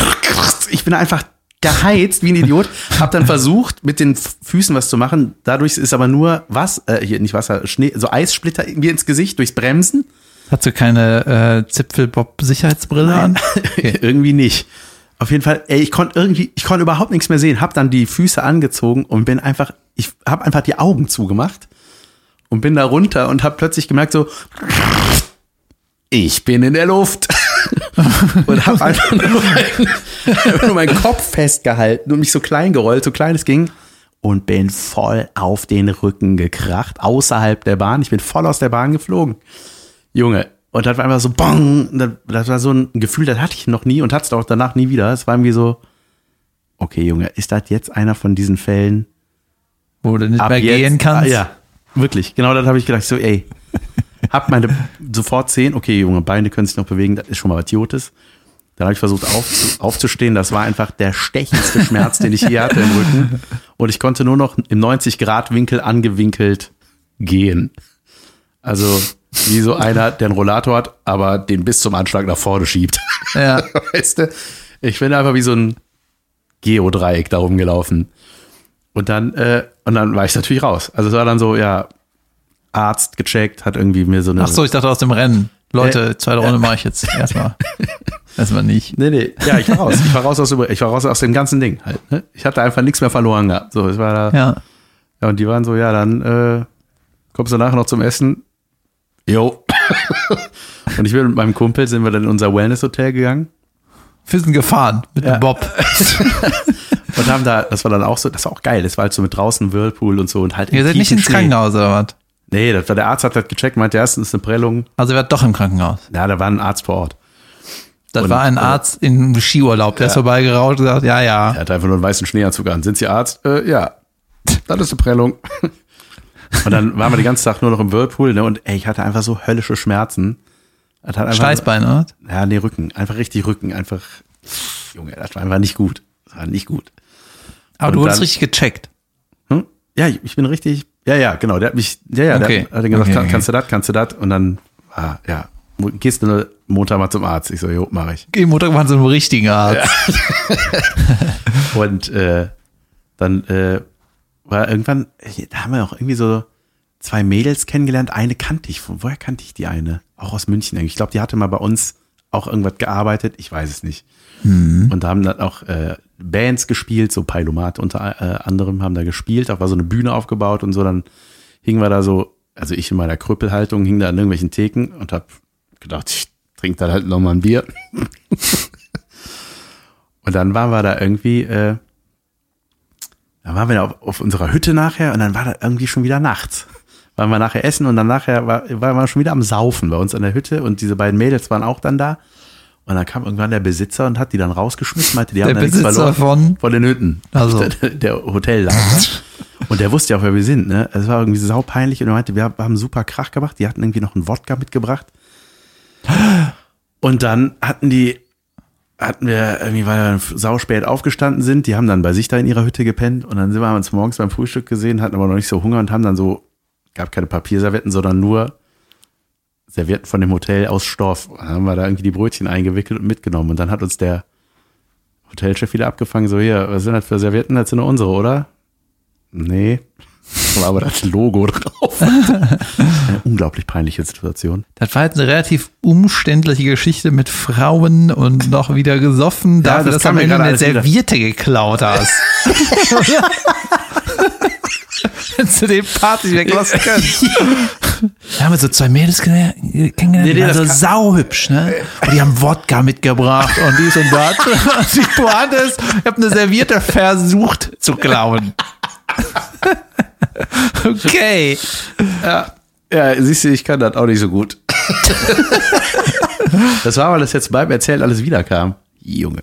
(laughs) ich bin einfach geheizt wie ein Idiot, hab dann versucht, mit den Füßen was zu machen. Dadurch ist aber nur was, äh, hier nicht Wasser, Schnee, so Eissplitter mir ins Gesicht durchs Bremsen.
Hast du keine äh, Zipfelbob-Sicherheitsbrille an? (laughs)
irgendwie nicht. Auf jeden Fall, ey, ich konnte irgendwie, ich konnte überhaupt nichts mehr sehen, hab dann die Füße angezogen und bin einfach, ich hab einfach die Augen zugemacht und bin da runter und hab plötzlich gemerkt so, ich bin in der Luft. (laughs) und hab einfach nur, mein, einfach nur meinen Kopf festgehalten und mich so klein gerollt, so klein es ging und bin voll auf den Rücken gekracht, außerhalb der Bahn. Ich bin voll aus der Bahn geflogen. Junge, und das war einfach so, bang, das war so ein Gefühl, das hatte ich noch nie und hatte es auch danach nie wieder. Es war irgendwie so, okay, Junge, ist das jetzt einer von diesen Fällen,
Wo du nicht mehr
jetzt,
gehen kannst?
Ah, ja, wirklich. Genau das habe ich gedacht. So, ey, hab meine sofort zehn. Okay, Junge, Beine können sich noch bewegen. Das ist schon mal was Jotes. Dann habe ich versucht auf, aufzustehen. Das war einfach der stechendste Schmerz, den ich je hatte im Rücken. Und ich konnte nur noch im 90-Grad-Winkel angewinkelt gehen. Also wie so einer, der einen Rollator hat, aber den bis zum Anschlag nach vorne schiebt.
Ja. (laughs)
Weißt du? Ich bin einfach wie so ein Geodreieck da rumgelaufen. Und dann, äh, und dann war ich natürlich raus. Also es war dann so, ja, Arzt gecheckt, hat irgendwie mir so eine.
Ach so, ich dachte aus dem Rennen. Leute,
Äh,
zweite Runde mache ich jetzt (laughs) erstmal. erstmal nicht.
Nee, nee. Ja, ich war raus. Ich war raus aus, ich war raus aus dem ganzen Ding halt. Ne? Ich hatte einfach nichts mehr verloren gehabt. So, es war da. Ja.
Ja.
und die waren so, ja, dann äh, kommst du nachher noch zum Essen. Jo. (laughs) und ich bin mit meinem Kumpel, sind wir dann in unser Wellness-Hotel gegangen.
Wir sind gefahren mit
Ja.
dem Bob. (laughs)
Und haben da, das war dann auch so, das war auch geil. Das war halt so mit draußen Whirlpool und so und halt.
Ihr seid nicht ins
Schnee.
Krankenhaus oder was?
Nee, das war der Arzt hat das gecheckt, meinte erstens eine Prellung.
Also ihr wart doch im Krankenhaus.
Ja, da war ein Arzt vor Ort.
Das
Und,
war ein
äh,
Arzt im Skiurlaub, der ist vorbeigeraut und gesagt, ja, ja.
Er hat einfach nur einen weißen Schneeanzug an. Sind Sie Arzt? Äh, ja. Das ist eine Prellung. Und dann waren wir den ganzen Tag nur noch im Whirlpool, ne? Und ey, ich hatte einfach so höllische Schmerzen. Das hat einfach,
Steißbein, oder?
Ja, nee, Rücken. Einfach richtig Rücken. Einfach, Junge, das war einfach nicht gut. Das war nicht gut.
Aber
Und
du wurdest
dann-
richtig gecheckt.
Hm? Ja, ich bin richtig, ja, ja, genau. Der hat mich, ja, ja,
Okay.
der hat gesagt,
Okay,
kann,
okay.
kannst du das, kannst du das? Und dann, ah, ja, gehst du Montag mal zum Arzt. Ich so, jo, mach ich.
Okay, Montag sie ein richtiger Arzt. (laughs)
Und äh, dann äh, war irgendwann, da haben wir auch irgendwie so zwei Mädels kennengelernt. Eine kannte ich. Von woher kannte ich die eine? Auch aus München. eigentlich. Ich glaube, die hatte mal bei uns auch irgendwas gearbeitet. Ich weiß es nicht. Und da haben dann auch äh, Bands gespielt, so Pailomat unter äh, anderem haben da gespielt. Da war so eine Bühne aufgebaut und so. Dann hingen wir da so, also ich in meiner Krüppelhaltung hing da an irgendwelchen Theken und hab gedacht, ich trinke dann halt noch mal ein Bier. (laughs) Und dann waren wir da irgendwie, äh, dann waren wir da auf, auf unserer Hütte nachher und dann war da irgendwie schon wieder nachts. Waren wir nachher essen und dann nachher war, waren wir schon wieder am Saufen bei uns an der Hütte und diese beiden Mädels waren auch dann da. Und dann kam irgendwann der Besitzer und hat die dann rausgeschmissen, meinte, die
Der
haben da nichts
Besitzer
verloren.
von?
Von den Hütten.
Also. (laughs)
Der, der Hotellager. und der wusste ja auch, wer wir sind, ne? Es war irgendwie saupeinlich und er meinte, wir haben super Krach gemacht. Die hatten irgendwie noch einen Wodka mitgebracht. Und dann hatten die, hatten wir irgendwie, weil wir sauspät aufgestanden sind, die haben dann bei sich da in ihrer Hütte gepennt und dann sind wir uns morgens beim Frühstück gesehen, hatten aber noch nicht so Hunger und haben dann so, gab keine Papierservietten, sondern nur Servietten von dem Hotel aus Stoff. Und dann haben wir da irgendwie die Brötchen eingewickelt und mitgenommen und dann hat uns der Hotelchef wieder abgefangen, so hier, was sind das für Servietten? Das sind nur unsere, oder? Nee. War aber das Logo (laughs) drauf. Eine unglaublich peinliche Situation.
Das war jetzt eine relativ umständliche Geschichte mit Frauen und noch wieder gesoffen,
Ja,
dafür,
das
dass du am Ende
gerade
eine
alles wieder.
Serviette geklaut hast. (laughs) Du den Part nicht weglassen können. Wir haben so zwei Mädels kenne- kennengelernt,
Nee,
die waren so sauhübsch, ne? Und die haben Wodka mitgebracht und dies und das. (laughs) Und die Pointe ist, ich habe eine Serviette versucht zu klauen. (laughs) Okay.
Ja, siehst du, ich kann das auch nicht so gut. (laughs) das war, weil das jetzt beim Erzählen alles wiederkam. Junge.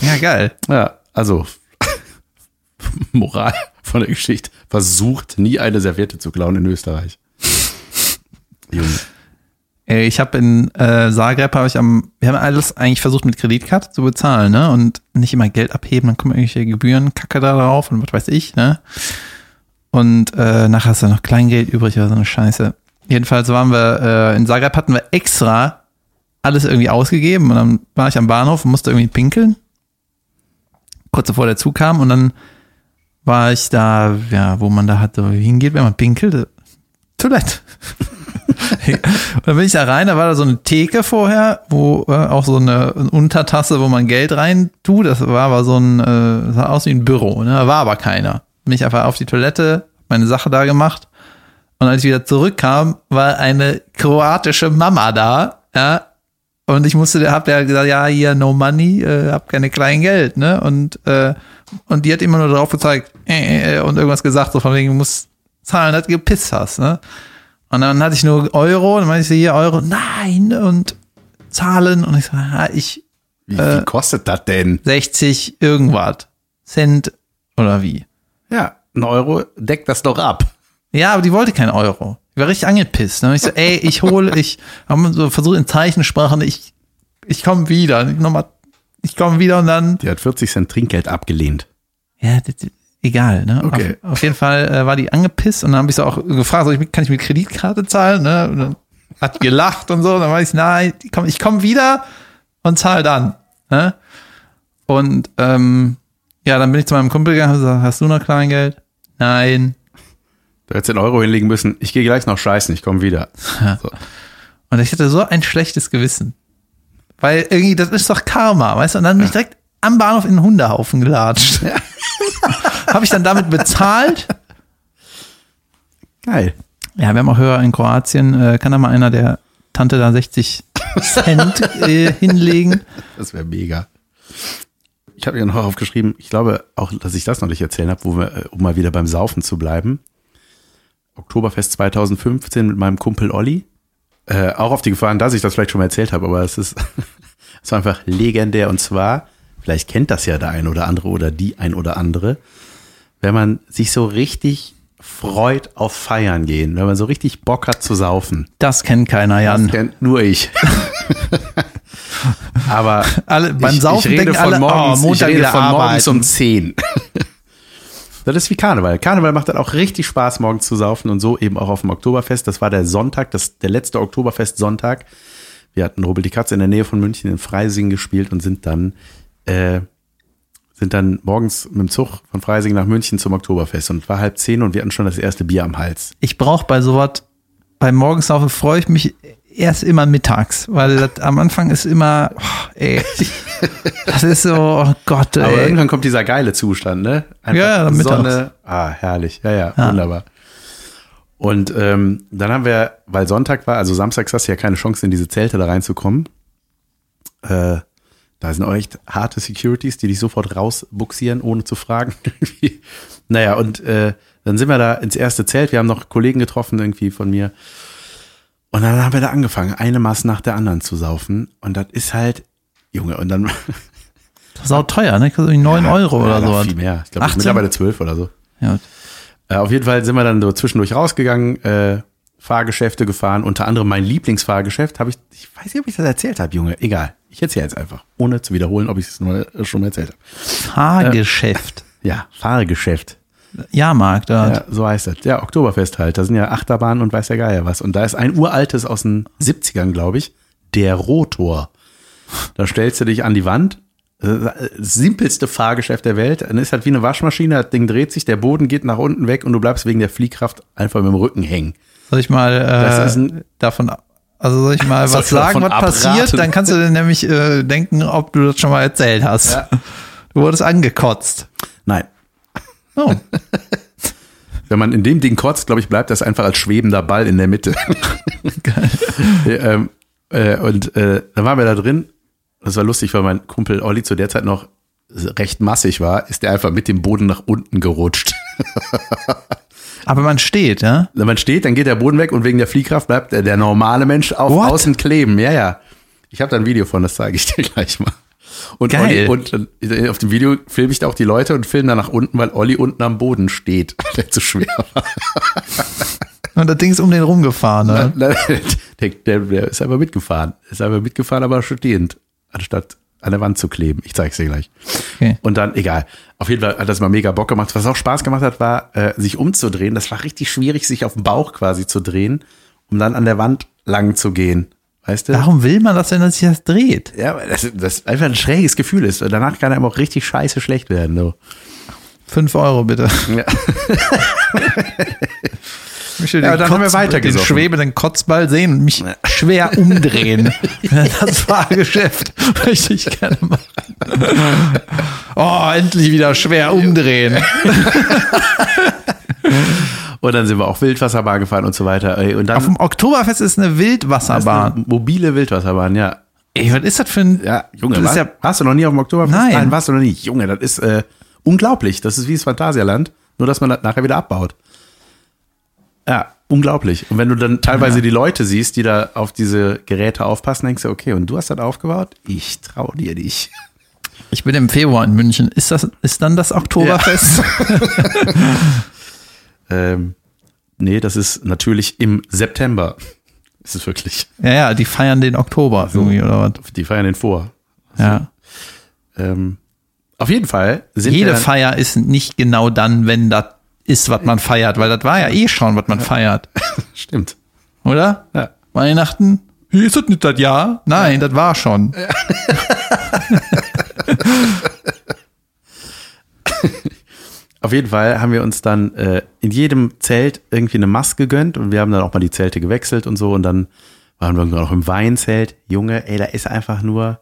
Ja, geil.
Ja, also, (laughs) Moral von der Geschichte. Versucht nie eine Serviette zu klauen in Österreich. Junge.
Ich habe in äh, Zagreb habe ich am, wir haben alles eigentlich versucht mit Kreditkarte zu bezahlen, ne? Und nicht immer Geld abheben, dann kommen irgendwelche Gebühren, Kacke da drauf und was weiß ich, ne? Und äh, nachher ist da noch Kleingeld übrig oder so eine Scheiße. Jedenfalls waren wir, äh, in Zagreb hatten wir extra alles irgendwie ausgegeben und dann war ich am Bahnhof und musste irgendwie pinkeln. Kurz bevor der Zug kam und dann war ich da, ja, wo man da hat, hingeht, wenn man pinkelt. Toilette. und (laughs) dann bin ich da rein, da war da so eine Theke vorher, wo äh, auch so eine Untertasse, wo man Geld rein tut. Das war aber so ein, äh, sah aus wie ein Büro, ne? Da war aber keiner. Bin ich einfach auf die Toilette, meine Sache da gemacht. Und als ich wieder zurückkam, war eine kroatische Mama da, ja. Und ich musste, hab ja gesagt, ja, hier no money, äh, hab keine kleinen Geld, ne? Und, äh, und die hat immer nur drauf gezeigt, äh, äh, und irgendwas gesagt, so von wegen, du musst zahlen, dass du gepisst hast, ne? Und dann hatte ich nur Euro, dann meinte ich hier Euro, nein, und zahlen. Und ich so, ja, ich
Wie,
Äh.
wie kostet das denn?
60 irgendwas. Cent oder wie?
Ja, ein Euro deckt das doch ab.
Ja, aber die wollte keinen Euro. Ich war richtig angepisst. Ne? Ich so, ey, ich hole, ich habe so versucht in Zeichensprache, ich, ich komme wieder. Ich, nochmal, ich komme wieder und dann,
Die hat 40 Cent Trinkgeld abgelehnt.
ja, das, egal. Ne?
Okay.
Auf, auf jeden Fall äh, war die angepisst und dann habe ich so auch gefragt, soll ich, kann ich mit Kreditkarte zahlen? Ne? Und dann hat die gelacht und so. Und dann war ich, nein, ich komme ich komm wieder und zahl dann. Ne? Und ähm, ja, dann bin ich zu meinem Kumpel gegangen und gesagt, hast du noch Kleingeld? Nein.
Du hättest den Euro hinlegen müssen. Ich gehe gleich noch scheißen, ich komme wieder. So.
Und ich hatte so ein schlechtes Gewissen. Weil irgendwie, das ist doch Karma, weißt du? Und dann bin ich direkt am Bahnhof in den Hundehaufen gelatscht. (laughs) Habe ich dann damit bezahlt?
Geil.
Ja, wir haben auch Hörer in Kroatien. Äh, kann da mal einer der Tante da 60 Cent äh, hinlegen?
Das wäre mega. Ich habe mir noch aufgeschrieben, ich glaube auch, dass ich das noch nicht erzählen habe, wir, äh, um mal wieder beim Saufen zu bleiben. Oktoberfest 2015 mit meinem Kumpel Olli. Äh, auch auf die Gefahren, dass ich das vielleicht schon mal erzählt habe, aber es ist, (laughs) es war einfach legendär. Und zwar, vielleicht kennt das ja der ein oder andere oder die ein oder andere, wenn man sich so richtig freut auf Feiern gehen, wenn man so richtig Bock hat zu saufen.
Das kennt keiner,
Das
Jan.
kennt nur ich. (laughs) aber (laughs)
Alle, beim
ich,
Saufen
ich rede
denken
von
alle,
morgens,
oh, Montag
ich rede von morgens
arbeiten.
um 10. (laughs) das ist wie Karneval. Karneval macht dann auch richtig Spaß, morgens zu saufen und so eben auch auf dem Oktoberfest. Das war der Sonntag, das, der letzte Oktoberfest-Sonntag. Wir hatten Robel die Katze in der Nähe von München in Freising gespielt und sind dann, äh, sind dann morgens mit dem Zug von Freising nach München zum Oktoberfest und war halb zehn und wir hatten schon das erste Bier am Hals.
Ich brauche bei sowas, beim Morgensaufen freue ich mich erst immer mittags, weil das am Anfang ist immer, oh, ey, das ist so, oh Gott,
Aber
ey.
irgendwann kommt dieser geile Zustand, ne? Einfach
Ja, ja, mittags.
Sonne. Ah, herrlich. Ja, ja,
Ja.
wunderbar. Und ähm, dann haben wir, weil Sonntag war, also samstags hast du ja keine Chance, in diese Zelte da reinzukommen. Äh, da sind auch echt harte Securities, die dich sofort rausbuxieren, ohne zu fragen. (laughs) naja, und äh, dann sind wir da ins erste Zelt. Wir haben noch Kollegen getroffen, irgendwie von mir. Und dann haben wir da angefangen, eine Maß nach der anderen zu saufen. Und das ist halt, Junge, und dann (laughs)
Sau teuer, ne? Irgendwie 9 Euro oder
ja,
so.
Viel mehr. Ich glaube,
18?
mittlerweile zwölf oder so.
Ja.
Äh, auf jeden Fall sind wir dann so zwischendurch rausgegangen, äh, Fahrgeschäfte gefahren, unter anderem mein Lieblingsfahrgeschäft. Habe ich, ich weiß nicht, ob ich das erzählt habe, Junge. Egal. Ich erzähle jetzt einfach, ohne zu wiederholen, ob ich es äh, schon mal erzählt habe.
Fahrgeschäft.
Ja, Fahrgeschäft.
Jahrmarkt.
Ja, so heißt das. Ja, Oktoberfest halt. Da sind ja Achterbahnen und weiß der Geier was. Und da ist ein uraltes aus den 70ern, glaube ich, der Rotor. Da stellst du dich an die Wand. äh, Das simpelste Fahrgeschäft der Welt. Dann ist halt wie eine Waschmaschine, das Ding dreht sich, der Boden geht nach unten weg und du bleibst wegen der Fliehkraft einfach mit dem Rücken hängen.
Soll ich mal äh, davon, also soll ich mal (laughs)
Soll
was
ich
sagen, was
davon
passiert?
abraten?
Dann kannst du dir nämlich äh, denken, ob du das schon mal erzählt hast.
Ja.
Du wurdest angekotzt. Oh, (laughs)
Wenn man in dem Ding kotzt, glaube ich, bleibt das einfach als schwebender Ball in der Mitte. (laughs) Ja, ähm, äh, und äh, dann waren wir da drin. Das war lustig, weil mein Kumpel Olli zu der Zeit noch recht massig war, ist der einfach mit dem Boden nach unten gerutscht. (laughs)
aber man steht, ja?
Wenn man steht, dann geht der Boden weg und wegen der Fliehkraft bleibt der, der normale Mensch auf
What?
außen kleben. Ja, ja. Ich habe da ein Video von, das zeige ich dir gleich mal. Und,
Geil.
Olli, und äh, auf dem Video filme ich da auch die Leute und filme da nach unten, weil Olli unten am Boden steht, (laughs) der zu schwer war.
Und das Ding ist um den rumgefahren, ne?
Der, der, der ist einfach mitgefahren. Ist einfach mitgefahren, aber stehend, anstatt an der Wand zu kleben. Ich zeig's dir gleich.
Okay.
Und dann, egal. Auf jeden Fall hat das mal mega Bock gemacht. Was auch Spaß gemacht hat, war, äh, sich umzudrehen. Das war richtig schwierig, sich auf den Bauch quasi zu drehen, um dann an der Wand lang zu gehen. Weißt du?
Warum will man das, wenn er sich das dreht?
Ja, weil das, das einfach ein schräges Gefühl ist. Danach kann einem auch richtig scheiße schlecht werden. So.
Fünf Euro bitte.
Ja. (laughs)
Ich möchte
Ja, dann haben wir
Kotz-
weitergesoffen.
Den schwebenden Kotzball sehen und mich schwer umdrehen. (laughs) das Fahrgeschäft möchte ich gerne machen. Oh, endlich wieder schwer umdrehen. (laughs)
Und dann sind wir auch Wildwasserbahn gefahren und so weiter. Und dann
Auf dem Oktoberfest ist eine
Das ist
Wildwasserbahn.
eine mobile Wildwasserbahn, ja.
Ey, was ist das für ein...
Ja, Junge, war,
ja-
warst du noch nie auf dem Oktoberfest?
Nein.
warst du noch nie. Junge, das ist äh, unglaublich. Das ist wie das Phantasialand, nur dass man das nachher wieder abbaut. Ja, unglaublich. Und wenn du dann teilweise die Leute siehst, die da auf diese Geräte aufpassen, denkst du, okay, und du hast das aufgebaut? Ich trau dir nicht.
Ich bin im Februar in München. Ist das ist dann das Oktoberfest? (laughs)
Ähm, nee, das ist natürlich im September. (laughs) Ist es wirklich.
Ja, ja, die feiern den Oktober irgendwie oder was?
Die feiern den vor.
Ja.
Ähm, auf jeden Fall sind
Jede
dann,
Feier ist nicht genau dann, wenn das ist, was man feiert, weil das war ja eh schon, was man feiert, (laughs)
Stimmt.
oder?
Ja.
Weihnachten? Hier ist das nicht das Jahr? Nein, das war schon. (laughs)
Auf jeden Fall haben wir uns dann äh, in jedem Zelt irgendwie eine Maske gegönnt und wir haben dann auch mal die Zelte gewechselt und so und dann waren wir irgendwann noch im Weinzelt. Junge, ey, da ist einfach nur.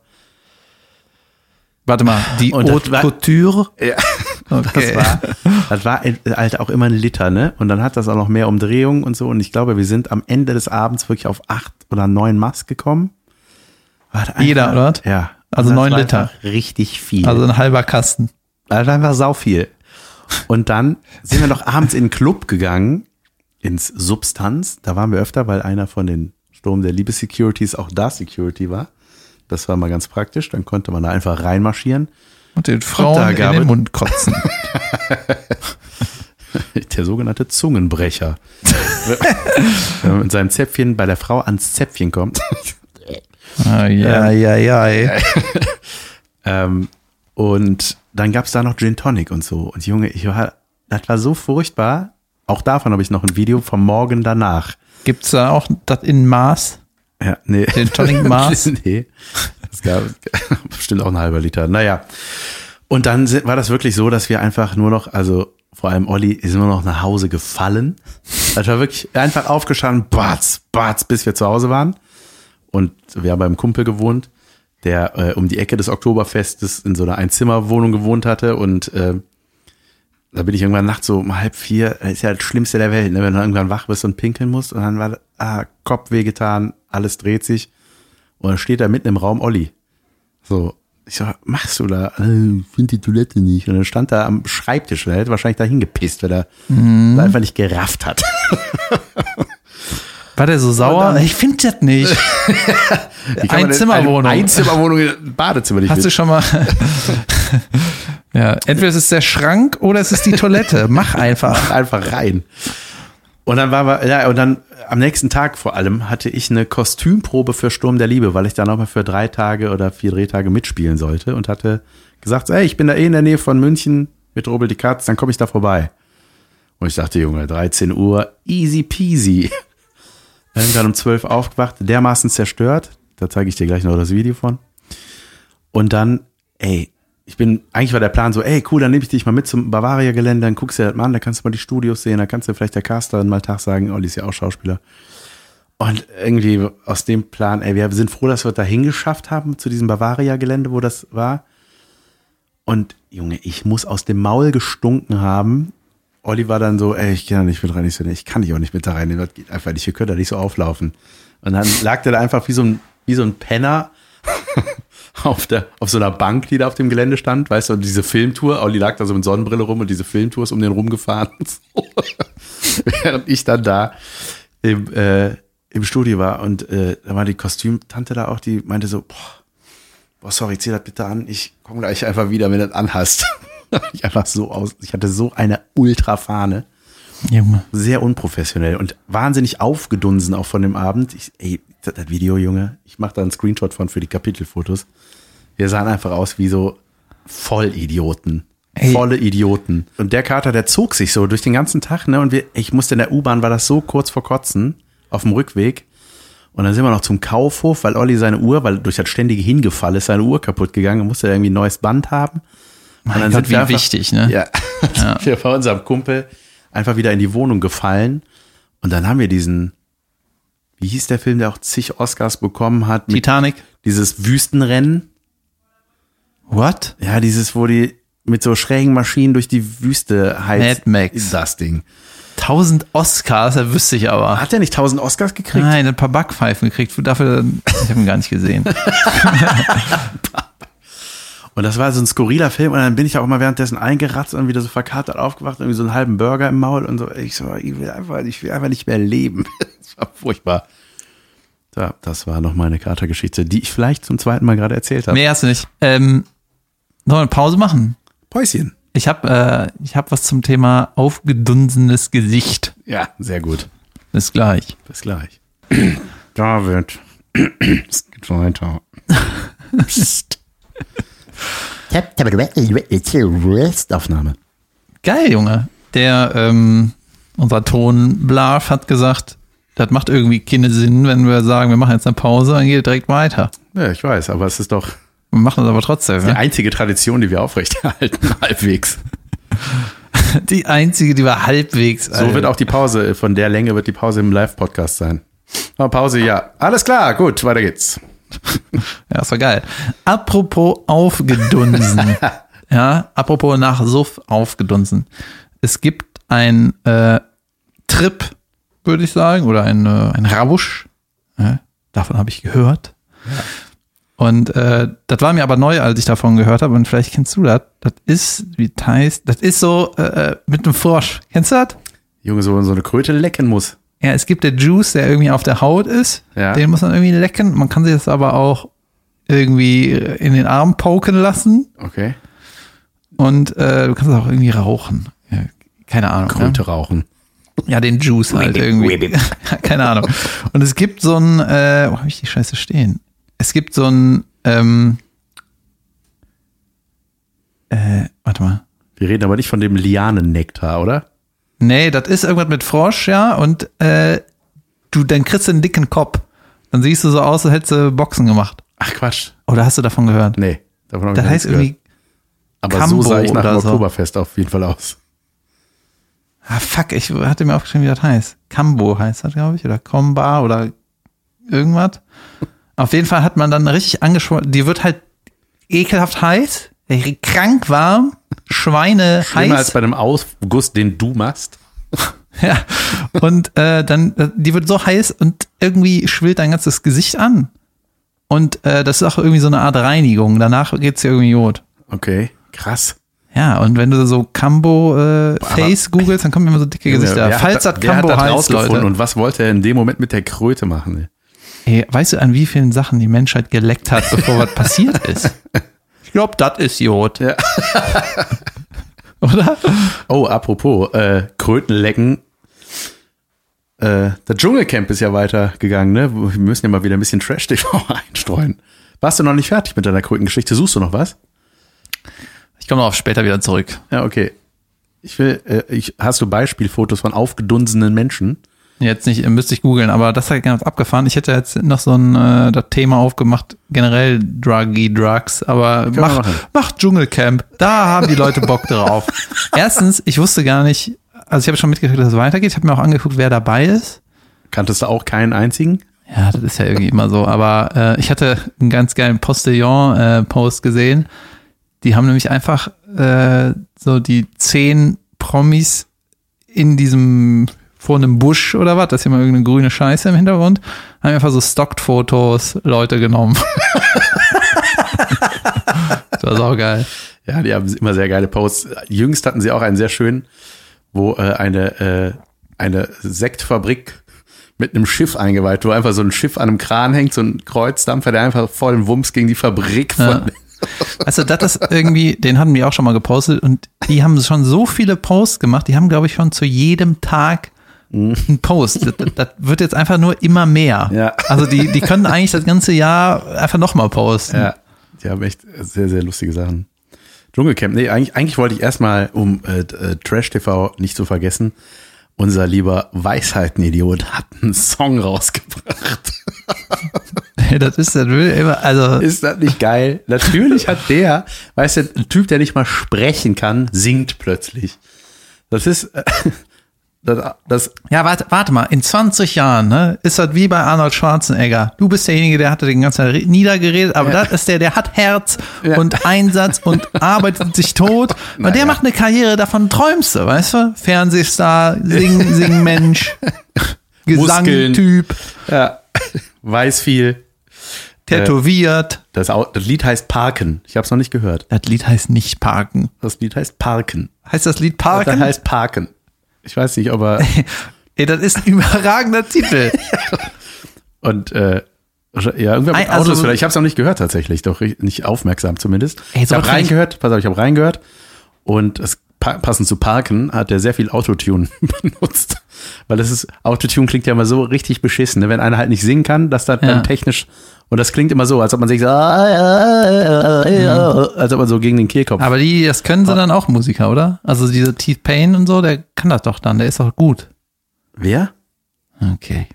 Warte mal, die
Und das
Haute
war-
Couture?
Ja, (laughs)
Okay.
das war, das war halt auch immer ein Liter, ne? Und dann hat das auch noch mehr Umdrehungen und so. Und ich glaube, wir sind am Ende des Abends wirklich auf acht oder neun Maß gekommen. Einfach-
Jeder, oder?
Ja.
Also neun Liter.
Richtig viel.
Also ein halber Kasten.
Das war einfach sau viel. Und dann sind wir noch abends in den Club gegangen, ins Substanz. Da waren wir öfter, weil einer von den Sturm der Liebe-Securities auch da Security war. Das war mal ganz praktisch. Dann konnte man da einfach reinmarschieren.
Und den Frauen
da
in den Mund kotzen. (laughs)
Der sogenannte Zungenbrecher. (laughs) Wenn man mit seinem Zäpfchen bei der Frau ans Zäpfchen kommt.
ah, ja, ja, ja. ey.
Ähm, und dann gab's da noch Gin Tonic und so. Und Junge, ich war, das war so furchtbar. Auch davon habe ich noch ein Video vom Morgen danach.
Gibt's da auch das in Maß?
Ja, nee.
Den Tonic (laughs) Maß?
nee. Es gab (laughs) bestimmt auch ein halber Liter. Naja. Und dann sind, war das wirklich so, dass wir einfach nur noch, also vor allem Olli, ist nur noch nach Hause gefallen. Das war wirklich einfach aufgestanden, batz, batz, bis wir zu Hause waren. Und wir haben beim Kumpel gewohnt, der äh, um die Ecke des Oktoberfestes in so einer Einzimmerwohnung gewohnt hatte. Und äh, da bin ich irgendwann nachts so um halb vier, das ist ja das Schlimmste der Welt, ne? wenn du irgendwann wach bist und pinkeln musst. Und dann war ah, Kopf wehgetan, alles dreht sich. Und dann steht da mitten im Raum Olli. So, ich so, machst du da? Äh, Ich finde die Toilette nicht. Und dann stand er am Schreibtisch und er hätte wahrscheinlich da hingepisst, weil er
Mhm.
einfach nicht gerafft hat. (laughs)
War der so sauer? Ich finde das nicht. (laughs) Einzimmerwohnung.
Einzimmerwohnung, ein Badezimmer nicht
Hast du
mit?
schon mal. (laughs) ja, entweder es ist der Schrank oder es ist die Toilette. Mach einfach.
einfach rein. Und dann war wir, ja, und dann am nächsten Tag vor allem hatte ich eine Kostümprobe für Sturm der Liebe, weil ich da nochmal für drei Tage oder vier Drehtage mitspielen sollte und hatte gesagt, ey, ich bin da eh in der Nähe von München mit Robel die Katz, dann komme ich da vorbei. Und ich dachte, Junge, 13 Uhr, easy peasy. Irgendwann um 12 aufgewacht, dermaßen zerstört. Da zeige ich dir gleich noch das Video von. Und dann, ey, ich bin, eigentlich war der Plan so, ey, cool, dann nehme ich dich mal mit zum Bavaria-Gelände, dann guckst du dir das mal an, da kannst du mal die Studios sehen, da kannst du vielleicht der Caster dann mal Tag sagen, Olli ist ja auch Schauspieler. Und irgendwie aus dem Plan, ey, wir sind froh, dass wir da hingeschafft haben zu diesem Bavaria-Gelände, wo das war. Und Junge, ich muss aus dem Maul gestunken haben. Olli war dann so, ey, ich kann da nicht mit rein. Ich so, ich kann dich auch nicht mit da rein. Das geht einfach nicht. Wir können da nicht so auflaufen. Und dann lag der da einfach wie so ein, wie so ein Penner (laughs) auf der, auf so einer Bank, die da auf dem Gelände stand. Weißt du, und diese Filmtour. Olli lag da so mit Sonnenbrille rum und diese Filmtour ist um den rumgefahren. (laughs) Während ich dann da im, äh, im Studio war und äh, da war die Kostümtante da auch, die meinte so, boah, boah, sorry, zieh das bitte an, ich komme gleich einfach wieder, wenn du das anhast. (laughs) ich einfach so aus, ich hatte so eine Ultrafahne.
Junge.
Sehr unprofessionell und wahnsinnig aufgedunsen auch von dem Abend. Ich, ey, das, das Video, Junge, ich mache da einen Screenshot von für die Kapitelfotos. Wir sahen einfach aus wie so Vollidioten.
Ey.
Volle Idioten. Und der Kater, der zog sich so durch den ganzen Tag, ne? Und wir, ich musste in der U-Bahn, war das so kurz vor Kotzen, auf dem Rückweg. Und dann sind wir noch zum Kaufhof, weil Olli seine Uhr, weil durch das ständige Hingefall ist seine Uhr kaputt gegangen und musste irgendwie ein neues Band haben.
Mein
und
Gott, wie
wir einfach,
wichtig, ne?
Ja, sind (laughs) wir bei unserem Kumpel einfach wieder in die Wohnung gefallen. Und dann haben wir diesen, wie hieß der Film, der auch zig Oscars bekommen hat,
Titanic.
dieses Wüstenrennen.
What?
Ja, dieses, wo die mit so schrägen Maschinen durch die Wüste heizt.
Mad Max.
Das Ding.
1000 Oscars, da wüsste ich aber.
Hat der nicht 1000 Oscars gekriegt?
Nein, ein paar Backpfeifen gekriegt. Dafür, ich habe ihn gar nicht gesehen. (laughs) (laughs)
Und das war so ein skurriler Film und dann bin ich auch mal währenddessen eingeratzt und wieder so verkatert aufgewacht, irgendwie so einen halben Burger im Maul und so. Ich so, ich will einfach, ich will einfach nicht mehr leben. (laughs) Das war furchtbar. Ja, das war noch meine Katergeschichte, die ich vielleicht zum zweiten Mal gerade erzählt habe.
Nee, hast du nicht. Ähm, sollen wir eine Pause machen?
Päuschen.
Ich habe äh, ich hab was zum Thema aufgedunsenes Gesicht.
Ja, sehr gut.
Bis gleich.
Bis gleich. (clears throat) David, (clears throat) es geht weiter. (laughs) Psst. Aufnahme.
Geil, Junge. Der, ähm, unser Ton Blarf hat gesagt, das macht irgendwie keinen Sinn, wenn wir sagen, wir machen jetzt eine Pause, dann geht es direkt weiter.
Ja, ich weiß, aber es ist doch
Wir machen es aber trotzdem.
die
Ne?
einzige Tradition, die wir aufrechterhalten, (laughs) halbwegs. (laughs)
Die einzige, die war halbwegs.
So wird auch die Pause, von der Länge wird die Pause im Live-Podcast sein. Aber Pause, ja. Alles klar, gut, weiter geht's. (laughs)
Ja, das war geil. Apropos aufgedunsen. (laughs) ja, apropos nach Suff aufgedunsen. Es gibt ein äh, Trip, würde ich sagen, oder ein, äh, ein Rausch. Ja, davon habe ich gehört. Und äh, das war mir aber neu, als ich davon gehört habe. Und vielleicht kennst du das. Das ist, wie heißt, das ist so äh, mit einem Frosch. Kennst du das?
Junge, so, so eine Kröte lecken muss.
Ja, es gibt der Juice, der irgendwie auf der Haut ist.
Ja.
Den muss man irgendwie lecken. Man kann sich das aber auch irgendwie in den Arm poken lassen.
Okay.
Und äh, du kannst es auch irgendwie rauchen. Ja, keine Ahnung.
Kröte rauchen.
Ja, ja den Juice halt irgendwie. (laughs) keine Ahnung. Und es gibt so ein, äh, wo habe ich die Scheiße stehen? Es gibt so ein, ähm, äh, warte mal.
Wir reden aber nicht von dem Lianennektar, oder?
Nee, das ist irgendwas mit Frosch, ja, und äh, du, dann kriegst du einen dicken Kopf. Dann siehst du so aus, als hättest du Boxen gemacht.
Ach Quatsch.
Oder hast du davon gehört?
Nee, davon habe ich
Das heißt
gehört.
irgendwie,
Aber
Cambo
so sah ich nach dem
so.
Oktoberfest auf jeden Fall aus.
ah fuck, ich hatte mir aufgeschrieben, wie das heißt. Cambo heißt das, glaube ich, oder Comba oder irgendwas. (laughs) Auf jeden Fall hat man dann richtig angeschwollen, die wird halt ekelhaft heiß, krank warm, Schweine
Schlimmer als
heiß.
bei einem Ausguss, den du machst. (laughs)
Ja. Und äh, dann, äh, die wird so heiß und irgendwie schwillt dein ganzes Gesicht an. Und äh, das ist auch irgendwie so eine Art Reinigung. Danach geht's dir irgendwie gut.
Okay, krass.
Ja, und wenn du so Cambo äh, Face googelst, dann kommen immer so dicke Gesichter.
Wer
Falls
hat, hat
Cambo
rausgefunden
Leute.
und was wollte er in dem Moment mit der Kröte machen?
Ey, weißt du, an wie vielen Sachen die Menschheit geleckt hat, bevor was passiert ist? (laughs) Ich glaube, das ist Jod.
Ja. (laughs)
Oder?
Oh, apropos äh, Krötenlecken. Äh, das Dschungelcamp ist ja weitergegangen, ne? Wir müssen ja mal wieder ein bisschen Trash-TV (laughs) einstreuen. Warst du noch nicht fertig mit deiner Krötengeschichte? Suchst du noch was?
Ich komme darauf später wieder zurück.
Ja, okay. Ich will, äh, ich, hast du Beispielfotos von aufgedunsenen Menschen?
Jetzt nicht, müsste ich googeln, aber das hat ganz abgefahren. Ich hätte jetzt noch so ein äh, das Thema aufgemacht, generell Druggy Drugs, aber mach, mach Dschungelcamp. Da haben die Leute Bock drauf. (laughs) Erstens, ich wusste gar nicht, also ich habe schon mitgekriegt, dass es weitergeht. Ich habe mir auch angeguckt, wer dabei ist.
Kanntest du auch keinen einzigen?
Ja, das ist ja irgendwie immer so. Aber äh, ich hatte einen ganz geilen Postillon-Post gesehen. Die haben nämlich einfach äh, so die zehn Promis in diesem vor einem Busch oder was, das ist immer irgendeine grüne Scheiße im Hintergrund, haben einfach so Stocked-Fotos Leute genommen. (laughs) das war sau geil.
Ja, die haben immer sehr geile Posts. Jüngst hatten sie auch einen sehr schönen, wo äh, eine, äh, eine Sektfabrik mit einem Schiff eingeweiht, wo einfach so ein Schiff an einem Kran hängt, so ein Kreuzdampfer, der einfach voll im Wumms gegen die Fabrik von.
Ja. Also das ist irgendwie, den hatten wir auch schon mal gepostet und die haben schon so viele Posts gemacht, die haben, glaube ich, schon zu jedem Tag einen Post. Das, das wird jetzt einfach nur immer mehr.
Ja.
Also die, die können eigentlich das ganze Jahr einfach nochmal posten.
Ja, die haben echt sehr, sehr lustige Sachen. Dschungelcamp, nee, eigentlich, eigentlich wollte ich erstmal, um äh, äh, Trash TV nicht zu vergessen, unser lieber Weisheitenidiot hat einen Song rausgebracht. (laughs)
Das ist das immer, also
Ist das nicht geil? Natürlich hat der, weißt du, ein Typ, der nicht mal sprechen kann, singt plötzlich. Das ist, äh, das, das
Ja, warte, warte mal, in 20 Jahren, ne, ist das wie bei Arnold Schwarzenegger. Du bist derjenige, der hatte den ganzen Tag niedergeredet, aber das ist der, der hat Herz
Ja.
und Einsatz und (laughs) arbeitet sich tot. Und der
Naja.
macht eine Karriere, davon träumst du, weißt du? Fernsehstar, Sing, (laughs) Singmensch,
Muskeln.
Gesangtyp,
ja, weiß viel.
tätowiert.
Das, Au- das Lied heißt Parken. Ich habe es noch nicht gehört.
Das Lied heißt nicht Parken.
Das Lied heißt Parken.
Heißt das Lied
Das
Parken?
heißt Parken. Ich weiß nicht, ob er (laughs)
Ey, das ist ein überragender Titel. (laughs)
und äh, ja, irgendwer mit
also-
Autos vielleicht. Ich habe es noch nicht gehört tatsächlich, doch nicht aufmerksam zumindest.
Ey,
ich habe reingehört, pass auf, ich habe reingehört und es passend zu Parken hat er sehr viel Autotune (laughs) benutzt, weil das ist Autotune klingt ja immer so richtig beschissen, ne? wenn einer halt nicht singen kann, dass das
Ja.
dann technisch und das klingt immer so, als ob man sich so, als ob man so gegen den Kehlkopf.
Aber die, das können sie dann auch Musiker, oder? Also dieser Teeth Payne und so, der kann das doch dann, der ist doch gut.
Wer?
Okay.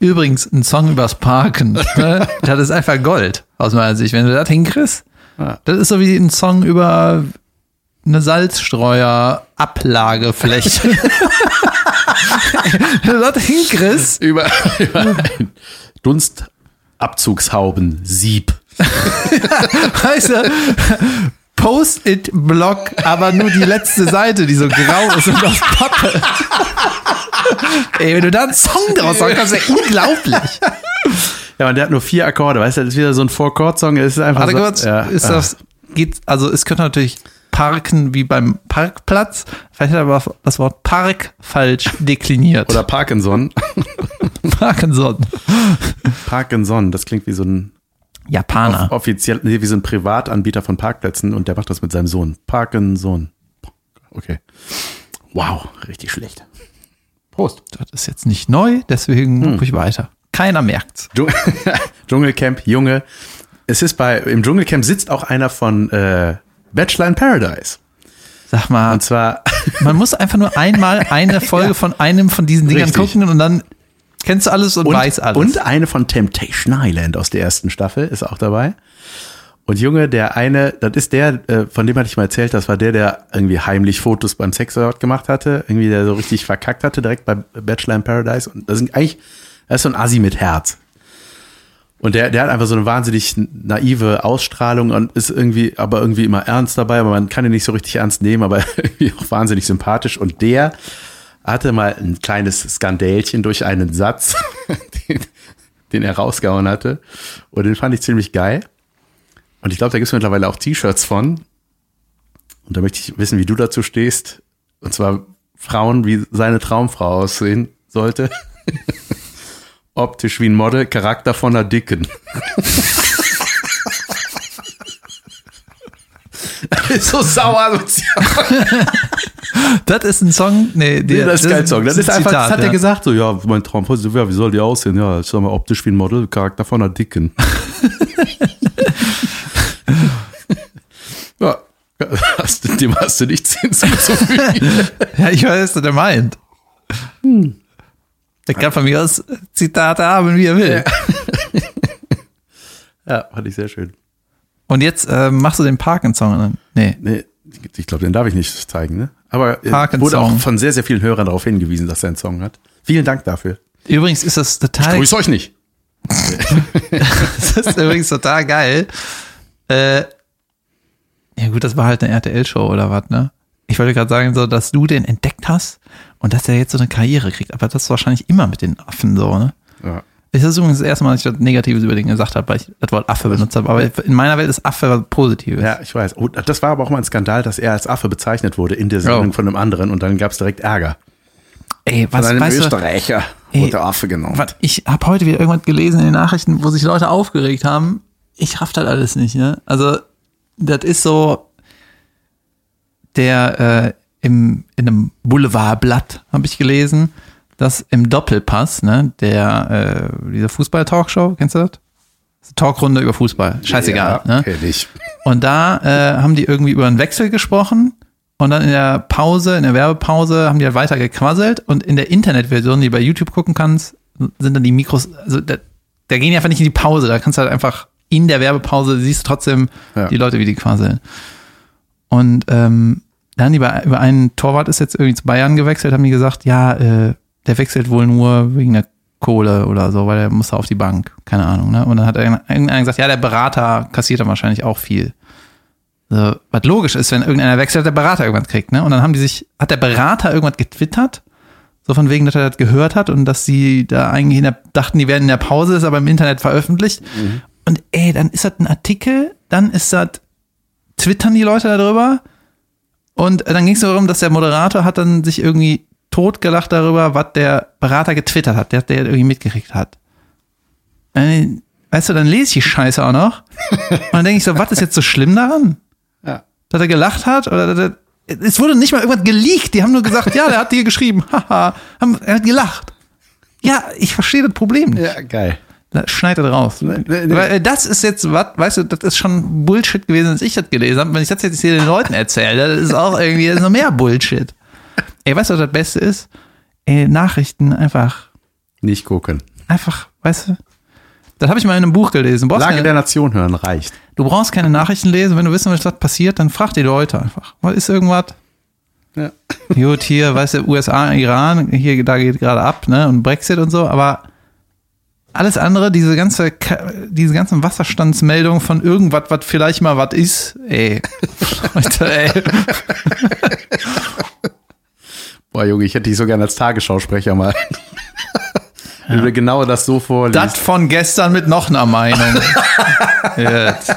Übrigens, ein Song übers Parken, ne? das ist einfach Gold, aus meiner Sicht. Wenn du das hinkriegst,
Ja.
das ist so wie ein Song über eine Salzstreuer-Ablagefläche. (laughs) (laughs) Das hinkriegst,
Über, über ein Dunstabzugshauben-Sieb. (laughs)
weißt du, Post-it-Block, aber nur die letzte Seite, die so grau ist und aus Pappe. Ey, wenn du da einen Song draus machen kannst, ist ja unglaublich.
Ja, und der hat nur vier Akkorde, weißt du, das ist wieder so ein Four-Chord-Song, es ist einfach
Warte
so,
kurz,
ja,
ist
ah.
das, geht, also es könnte natürlich parken wie beim Parkplatz, vielleicht hat er aber das Wort Park falsch (laughs) dekliniert.
Oder Parkinson. (laughs)
Parkinson.
Parkinson, das klingt wie so ein
Japaner.
offiziell, nee, wie so ein Privatanbieter von Parkplätzen und der macht das mit seinem Sohn. Parkinson. Okay. Wow, richtig schlecht. Prost.
Das ist jetzt nicht neu, deswegen
Hm.
ich weiter. Keiner merkt's.
Dschung- (laughs) Dschungelcamp, Junge. Es ist bei, im Dschungelcamp sitzt auch einer von äh, Bachelor in Paradise.
Sag mal,
Und zwar, (laughs)
man muss einfach nur einmal eine Folge von einem von diesen Dingern
Richtig.
gucken und dann kennst du alles und,
und,
weiß alles.
und eine von Temptation Island aus der ersten Staffel ist auch dabei. Und Junge, der eine, das ist der, äh, von dem hatte ich mal erzählt, das war der, der irgendwie heimlich Fotos beim Sexort gemacht hatte, irgendwie der so richtig verkackt hatte, direkt bei Bachelor in Paradise. Und das sind eigentlich, das ist so ein Assi mit Herz. Und der, der hat einfach so eine wahnsinnig naive Ausstrahlung und ist irgendwie, aber irgendwie immer ernst dabei, aber man kann ihn nicht so richtig ernst nehmen, aber (laughs) irgendwie auch wahnsinnig sympathisch. Und der hatte mal ein kleines Skandälchen durch einen Satz, (laughs) den, den er rausgehauen hatte. Und den fand ich ziemlich geil. Und ich glaube, da gibt es mittlerweile auch T-Shirts von. Und da möchte ich wissen, wie du dazu stehst. Und zwar Frauen, wie seine Traumfrau aussehen sollte. (laughs) Optisch wie ein Model, Charakter von einer Dicken. Das (laughs) ist so sauer
das ist ein Song, nee, der,
das ist kein Song. Das ist
ein
einfach, das
Zitat,
hat er
ja.
gesagt, so, ja, mein Traumfrau, so, ja, wie soll die aussehen? Ja, ich sag mal, optisch wie ein Model, Charakter von einer Dicken. (laughs) ja, hast, du- dem hast du nichts hinzuzufügen.
Ja, ich weiß, was er meint.
Hm.
Der kann von mir aus Zitate haben, wie er will.
ja, (laughs) fand ich sehr schön.
Und jetzt äh, machst du den Parken-Song an. Nee.
Nee, ich glaube, den darf ich nicht zeigen, ne? Aber äh, wurde auch von sehr, sehr vielen Hörern darauf hingewiesen, dass er einen Song hat. Vielen Dank dafür.
Übrigens ist das total,
Grüß euch nicht. (laughs)
das ist übrigens total geil. Äh, ja gut, das war halt eine RTL-Show oder was, ne? Ich wollte gerade sagen, so, dass du den entdeckt hast und dass er jetzt so eine Karriere kriegt. Aber das ist wahrscheinlich immer mit den Affen so, ne?
Ja.
Es ist übrigens das erste Mal, dass ich das Negatives über den gesagt habe, weil ich das Wort Affe benutzt habe. Aber in meiner Welt ist Affe was Positives.
ja, ich weiß. Oh, das war aber auch mal ein Skandal, dass er als Affe bezeichnet wurde in der Sendung
Oh.
von einem anderen und dann gab es direkt Ärger.
ey, was
Von einem
weißt du,
Österreicher
Ey,
wurde Affe genommen.
was, ich habe heute wieder irgendwas gelesen in den Nachrichten, wo sich Leute aufgeregt haben. Ich raff das alles nicht, ne? Also, das ist so, der äh, im, in einem Boulevardblatt habe ich gelesen, dass im Doppelpass, ne, der, äh, diese Fußball-Talkshow, kennst du das? Talkrunde über Fußball. Scheißegal,
ja,
ne?
kenn ich.
Und da äh, haben die irgendwie über einen Wechsel gesprochen und dann in der Pause, in der Werbepause, haben die halt weiter gequasselt und in der Internetversion, die du bei YouTube gucken kannst, sind dann die Mikros, also da, da gehen die einfach nicht in die Pause, da kannst du halt einfach in der Werbepause, siehst du trotzdem
Ja.
die Leute, wie die quasseln. Und ähm, dann über, über einen Torwart ist jetzt irgendwie zu Bayern gewechselt, haben die gesagt, ja, äh, der wechselt wohl nur wegen der Kohle oder so, weil er muss da auf die Bank, keine Ahnung. Ne? Und dann hat irgendeiner gesagt, ja, der Berater kassiert dann wahrscheinlich auch viel. So, was logisch ist, wenn irgendeiner wechselt, der Berater irgendwas kriegt, ne? Und dann haben die sich, hat der Berater irgendwas getwittert, so von wegen, dass er das gehört hat und dass sie da eigentlich in der, dachten, die werden in der Pause, ist aber im Internet veröffentlicht. Und ey, dann ist das ein Artikel, dann ist das, twittern die Leute darüber und dann ging es darum, dass der Moderator hat dann sich irgendwie totgelacht darüber, was der Berater getwittert hat, der, der irgendwie mitgekriegt hat. Äh, Weißt du, dann lese ich die Scheiße auch noch. Und dann denke ich so, was ist jetzt so schlimm daran?
Ja.
Dass er gelacht hat? Oder dass er, es wurde nicht mal irgendwas geleakt. Die haben nur gesagt, ja, der hat dir geschrieben. (laughs) Haha. Haben- er hat gelacht. Ja, ich verstehe das Problem nicht.
Ja, geil.
Da Schneid das raus.
Nee, nee, nee.
Weil äh, das ist jetzt was, weißt du, das ist schon Bullshit gewesen, als ich das gelesen habe. Wenn ich das jetzt hier den Leuten erzähle, das ist auch irgendwie noch mehr Bullshit. Ey, weißt du, was das Beste ist? Ey, Nachrichten einfach,
Nicht gucken.
einfach, weißt du? Das habe ich mal in einem Buch gelesen.
Lage
keine,
der Nation hören reicht.
du brauchst keine Nachrichten lesen. Wenn du wissen willst, was passiert, dann frag die Leute einfach. Was ist irgendwas?
Ja.
Gut, hier, weißt du, USA, Iran, hier, da geht gerade ab, ne, und Brexit und so, aber alles andere, diese ganze, diese ganzen Wasserstandsmeldungen von irgendwas, was vielleicht mal was ist, ey. (laughs) Leute, ey.
Boah, Junge, ich hätte dich so gerne als Tagesschausprecher mal. (laughs) Wenn du genau das so vorliest.
Das von gestern mit noch einer Meinung. (laughs) Jetzt.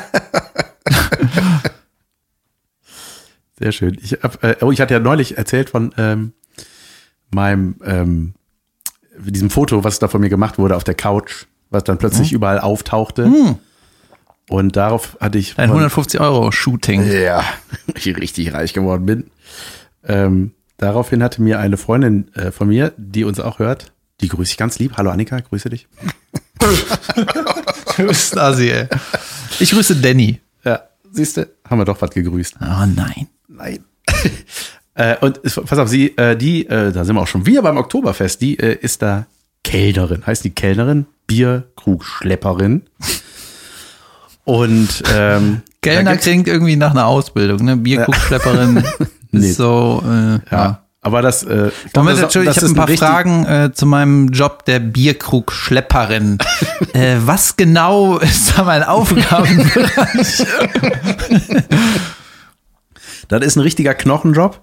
Sehr schön. Ich, hab, äh, oh, ich hatte ja neulich erzählt von ähm, meinem ähm, diesem Foto, was da von mir gemacht wurde auf der Couch, was dann plötzlich
Hm.
überall auftauchte. Und darauf hatte ich
Ein
von-
150 Euro Shooting.
ja, (laughs) ich richtig reich geworden bin. Ähm, daraufhin hatte mir eine Freundin äh, von mir, die uns auch hört, die grüße ich ganz lieb. Hallo Annika, grüße dich. (laughs)
Du bist Assi, ey. Ich grüße Danny.
Ja, siehst du, haben wir doch was gegrüßt.
Oh nein.
Nein. (laughs) äh, und pass auf, sie, äh, die, äh, da sind wir auch schon wieder beim Oktoberfest, die äh, ist da Kellnerin, heißt die Kellnerin, Bierkrugschlepperin. Und ähm, (laughs)
Kellner klingt irgendwie nach einer Ausbildung, ne? Bierkuchschlepperin (laughs)
Nee.
ist so, äh, ja.
ja, aber das, äh, ich glaub, das-
Entschuldigung, ich
das
habe ein paar
richtig-
Fragen äh, zu meinem Job der Bierkrugschlepperin. (laughs) äh, was genau ist da mein Aufgabenbereich?
Das ist ein richtiger Knochenjob.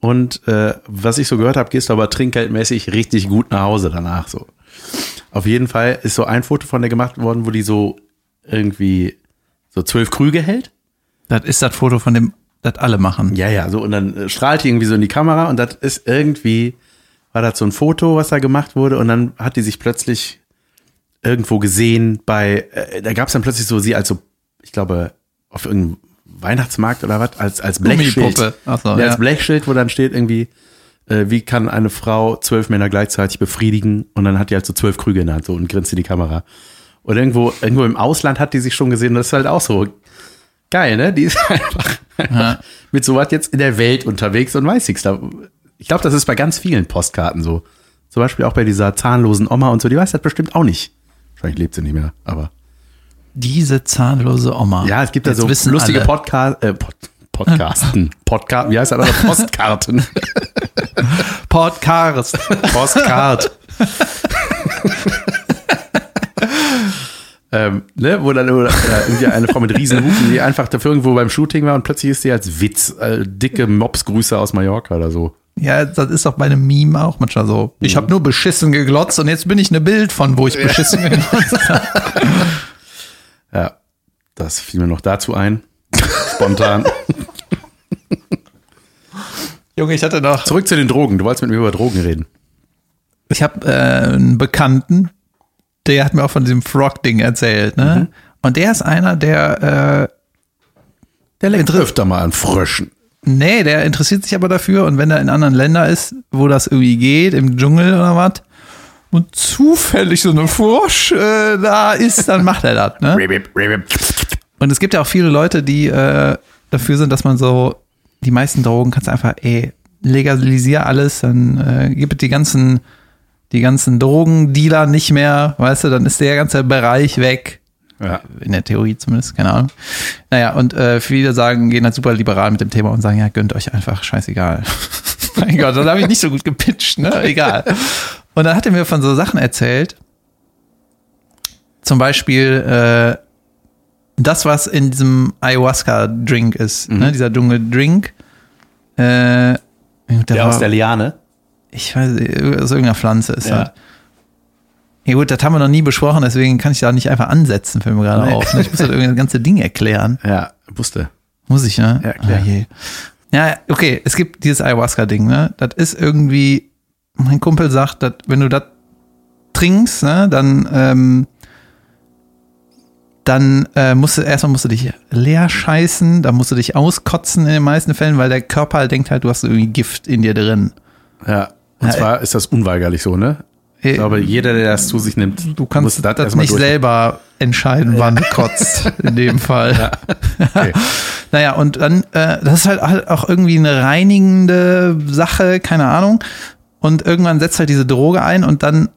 Und äh, was ich so gehört habe, gehst du aber trinkgeldmäßig richtig gut nach Hause danach. So. Auf jeden Fall ist so ein Foto von der gemacht worden, wo die so irgendwie so zwölf Krüge hält.
das ist das Foto von dem, das alle machen.
Ja, ja, so und dann äh, strahlt die irgendwie so in die Kamera und das ist irgendwie, war das so ein Foto, was da gemacht wurde und dann hat die sich plötzlich irgendwo gesehen bei, äh, da gab es dann plötzlich so sie als so, ich glaube, auf irgendeinem Weihnachtsmarkt oder was, als, als Blechschild.
So,
ja,
ja.
Als Blechschild, wo dann steht irgendwie, äh, wie kann eine Frau zwölf Männer gleichzeitig befriedigen und dann hat die halt so zwölf Krüge in der Hand so und grinst in die Kamera. Und irgendwo, irgendwo im Ausland hat die sich schon gesehen und das ist halt auch so geil, ne? Die ist (laughs) einfach, einfach mit sowas jetzt in der Welt unterwegs und weiß nichts. Ich glaube, das ist bei ganz vielen Postkarten so. Zum Beispiel auch bei dieser zahnlosen Oma und so, die weiß das bestimmt auch nicht. Wahrscheinlich lebt sie nicht mehr, aber.
Diese zahnlose Oma.
Ja, es gibt da so lustige
alle.
Podcast, äh, Pod Podcasten. Podcast, wie heißt das? Postkarten. (laughs)
Podcast.
Postkart. (laughs) ähm, ne, wo dann oder, äh, irgendwie eine Frau mit Riesenhupen, die einfach dafür irgendwo beim Shooting war und plötzlich ist sie als Witz äh, dicke Mopsgrüße aus Mallorca oder so.
Ja, das ist auch bei einem Meme auch manchmal so. Ich habe nur beschissen geglotzt und jetzt bin ich eine Bild von, wo ich beschissen geglotzt (laughs) habe.
Ja, das fiel mir noch dazu ein. Spontan. (laughs)
Junge, ich hatte noch.
Zurück zu den Drogen. Du wolltest mit mir über Drogen reden.
ich habe äh, einen Bekannten, der hat mir auch von diesem Frog-Ding erzählt, ne? Und der ist einer, der, äh,
Der leckt öfter mal an Fröschen.
nee, der interessiert sich aber dafür und wenn er in anderen Ländern ist, wo das irgendwie geht, im Dschungel oder was, und zufällig so eine Frosch äh, da ist, dann macht er das, ne? Und es gibt ja auch viele Leute, die äh, dafür sind, dass man so, die meisten Drogen kannst du einfach, ey, legalisier alles, dann äh, gibt die ganzen, die ganzen Drogendealer nicht mehr, weißt du, dann ist der ganze Bereich weg.
Ja.
In der Theorie zumindest, keine Ahnung. Naja, und äh, viele sagen, gehen halt super liberal mit dem Thema und sagen, ja, gönnt euch einfach, scheißegal. (laughs) mein Gott, das habe ich nicht so gut gepitcht, ne? Egal. Und dann hat er mir von so Sachen erzählt. Zum Beispiel, äh, das, was in diesem Ayahuasca-Drink ist, ne? dieser Dschungel-Drink. Äh, der
Der
war-
aus der Liane.
ich weiß, aus irgendeiner Pflanze ist
Ja.
das. Ja gut, das haben wir noch nie besprochen, deswegen kann ich da nicht einfach ansetzen, fällt mir gerade
Nee.
auf. ne? Ich muss das irgendwie das ganze Ding erklären.
Ja, wusste.
Muss ich, ne?
Ja, klar.
Je. ja, okay, es gibt dieses Ayahuasca-Ding, ne? Das ist irgendwie, mein Kumpel sagt, dass, wenn du das trinkst, ne, dann, ähm, dann äh, musst du, erstmal musst du dich leer scheißen, dann musst du dich auskotzen in den meisten Fällen, weil der Körper halt denkt halt, du hast irgendwie Gift in dir drin.
Ja. Und
Ja,
zwar ist das unweigerlich so, ne? Ich glaube, jeder, der das zu sich nimmt,
Du kannst das,
erstmal
nicht
durch-
selber entscheiden, wann du kotzt, in dem Fall.
Okay. (laughs)
Naja, und dann, äh, das ist halt halt auch irgendwie eine reinigende Sache, keine Ahnung. Und irgendwann setzt halt diese Droge ein und dann,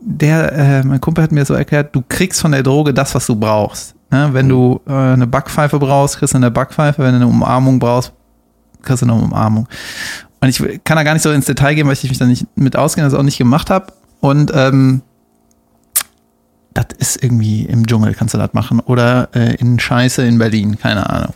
der, äh, mein Kumpel hat mir so erklärt, du kriegst von der Droge das, was du brauchst. Ne? Wenn du äh, eine Backpfeife brauchst, kriegst du eine Backpfeife. Wenn du eine Umarmung brauchst, kriegst du eine Umarmung. Und ich kann da gar nicht so ins Detail gehen, weil ich mich da nicht mit auskenne, das auch nicht gemacht habe. Und ähm, das ist irgendwie im Dschungel, kannst du das machen. Oder äh, in Scheiße in Berlin, keine Ahnung.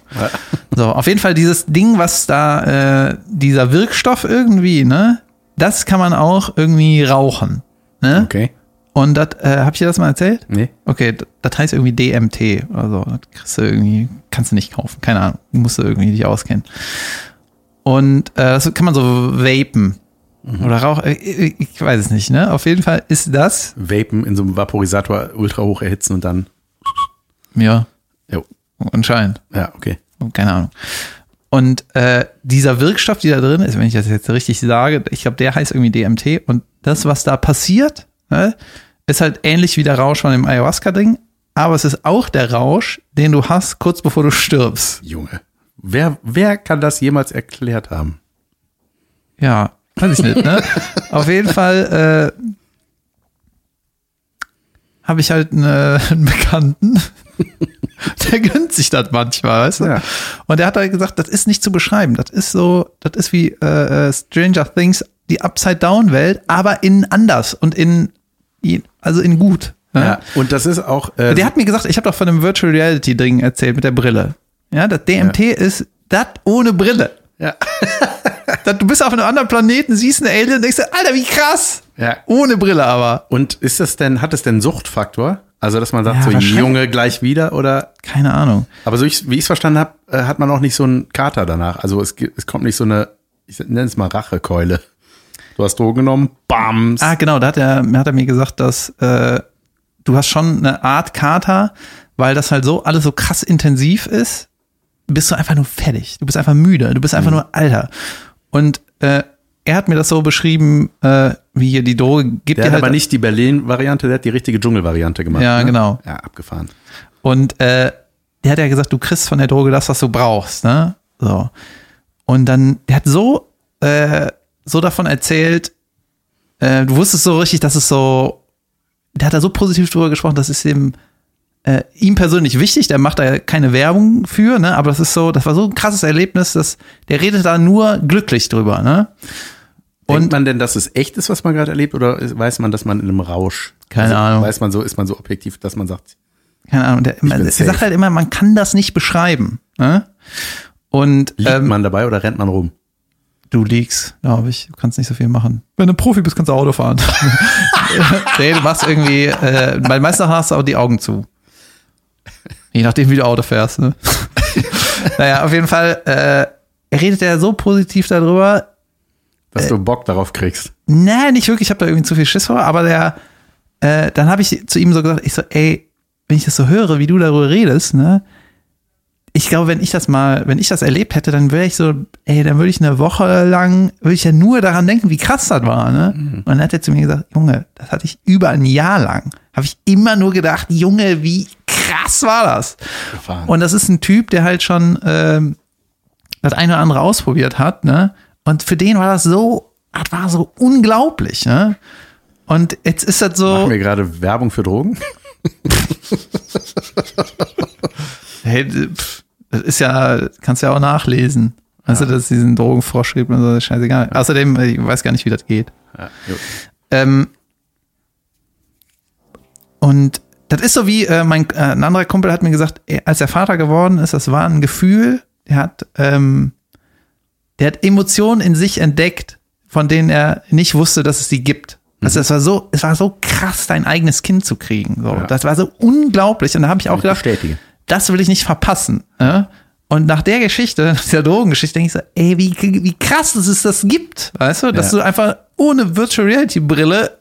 So, auf jeden Fall dieses Ding, was da, äh, dieser Wirkstoff irgendwie, ne, das kann man auch irgendwie rauchen. Ne?
Okay.
Und das, äh, hab ich dir das mal erzählt?
Nee.
Okay, das heißt irgendwie DMT oder so. Das kriegst du irgendwie, kannst du nicht kaufen. Keine Ahnung. Musst du irgendwie dich auskennen. Und äh, das kann man so vapen. Oder rauchen. äh, Ich, ich weiß es nicht, ne? Auf jeden Fall ist das,
Vapen in so einem Vaporisator ultra hoch erhitzen und dann.
ja,
Jo.
anscheinend.
Ja, okay.
Keine Ahnung. Und äh, dieser Wirkstoff, der da drin ist, wenn ich das jetzt richtig sage, ich glaube, der heißt irgendwie DMT. Und das, was da passiert, ne, ist halt ähnlich wie der Rausch von dem Ayahuasca-Ding. Aber es ist auch der Rausch, den du hast, kurz bevor du stirbst.
Junge. Wer, wer kann das jemals erklärt haben?
Ja, weiß ich nicht, ne? (laughs) Auf jeden Fall äh, habe ich halt eine, einen Bekannten, (laughs) der gönnt sich das manchmal, weißt du?
Ja.
Und der hat halt gesagt, das ist nicht zu beschreiben. Das ist so, das ist wie äh, äh, Stranger Things, die Upside-Down-Welt, aber in anders und in, also in gut. Ne?
Ja. Und das ist auch. Äh,
Der hat mir gesagt, ich habe doch von dem Virtual Reality Ding erzählt mit der Brille. Ja, das DMT ist das ohne Brille.
ja. (laughs)
Du bist auf einem anderen Planeten, siehst einen Alien und denkst, Alter, wie krass.
ja.
Ohne Brille aber.
Und ist das denn, hat es denn Suchtfaktor? Also, dass man sagt,
Ja,
so. Junge gleich wieder oder?
Keine Ahnung.
Aber so ich, wie ich es verstanden habe, äh, hat man auch nicht so einen Kater danach. Also es, es kommt nicht so eine, ich nenne es mal Rachekeule. Du hast Drogen genommen, bams.
Ah, genau, da hat er, hat er mir gesagt, dass äh, du hast schon eine Art Kater, weil das halt so alles so krass intensiv ist, bist du einfach nur fertig. Du bist einfach müde. Du bist einfach nur alter. Und äh, er hat mir das so beschrieben, äh, wie hier die Droge gibt
der hat
halt
aber nicht die Berlin-Variante, der hat die richtige Dschungel-Variante gemacht.
Ja,
ne?
genau.
Ja, abgefahren.
Und äh, der hat ja gesagt, du kriegst von der Droge das, was du brauchst, ne? So. Und dann, der hat so, äh, so davon erzählt, äh, du wusstest so richtig, dass es so, der hat da so positiv drüber gesprochen, das ist ihm, äh, ihm persönlich wichtig, der macht da keine Werbung für, ne? Aber das ist so, das war so ein krasses Erlebnis, dass der redet da nur glücklich drüber, ne?
Denkt
Und-
man denn, dass es echt ist, was man gerade erlebt, oder weiß man, dass man in einem Rausch?
Keine
also,
Ahnung.
Weiß man so, ist man so objektiv, dass man sagt,
Keine Ahnung, der,
bin
er
safe.
sagt halt immer, man kann das nicht beschreiben, ne? Und
liegt
ähm,
man dabei oder rennt man rum?
Du liegst, glaube ich. Du kannst nicht so viel machen. Wenn du Profi bist, kannst du Auto fahren. (laughs) nee, du machst irgendwie, äh, bei meisten hast du auch die Augen zu. Je nachdem, wie du Auto fährst. Ne? (laughs) naja, auf jeden Fall, äh, er redet ja so positiv darüber.
Dass du Bock darauf kriegst.
Nee, nicht wirklich, ich habe da irgendwie zu viel Schiss vor, aber der, äh, dann habe ich zu ihm so gesagt, ich so, ey, wenn ich das so höre, wie du darüber redest, ne, ich glaube, wenn ich das mal, wenn ich das erlebt hätte, dann wäre ich so, ey, dann würde ich eine Woche lang, würde ich ja nur daran denken, wie krass das war, ne? Und dann hat er zu mir gesagt, Junge, das hatte ich über ein Jahr lang, habe ich immer nur gedacht, Junge, wie krass war das?
Gefahren.
Und das ist ein Typ, der halt schon ähm, das eine oder andere ausprobiert hat, ne? Und für den war das so, das war so unglaublich, ne? Und jetzt ist das so.
Machen wir gerade Werbung für Drogen? (laughs)
Hey, pff, das ist ja, kannst ja auch nachlesen. Also, dass es diesen Drogenfrosch gibt und so, ist scheißegal. Außerdem, ich weiß gar nicht, wie das geht.
Ja.
Ähm, und das ist so wie, äh, mein, äh, ein anderer Kumpel hat mir gesagt, er, als er Vater geworden ist, das war ein Gefühl, der hat, ähm, der hat Emotionen in sich entdeckt, von denen er nicht wusste, dass es sie gibt. Also es war so, es war so krass, dein eigenes Kind zu kriegen. So,
Ja.
das war so unglaublich. Und da habe ich auch
Ich
gedacht,
bestätige.
das will ich nicht verpassen. Ne? Und nach der Geschichte, (laughs) dieser Drogengeschichte, denke ich so, ey, wie, wie krass dass es das gibt. Weißt du, dass
Ja.
du einfach ohne Virtual Reality Brille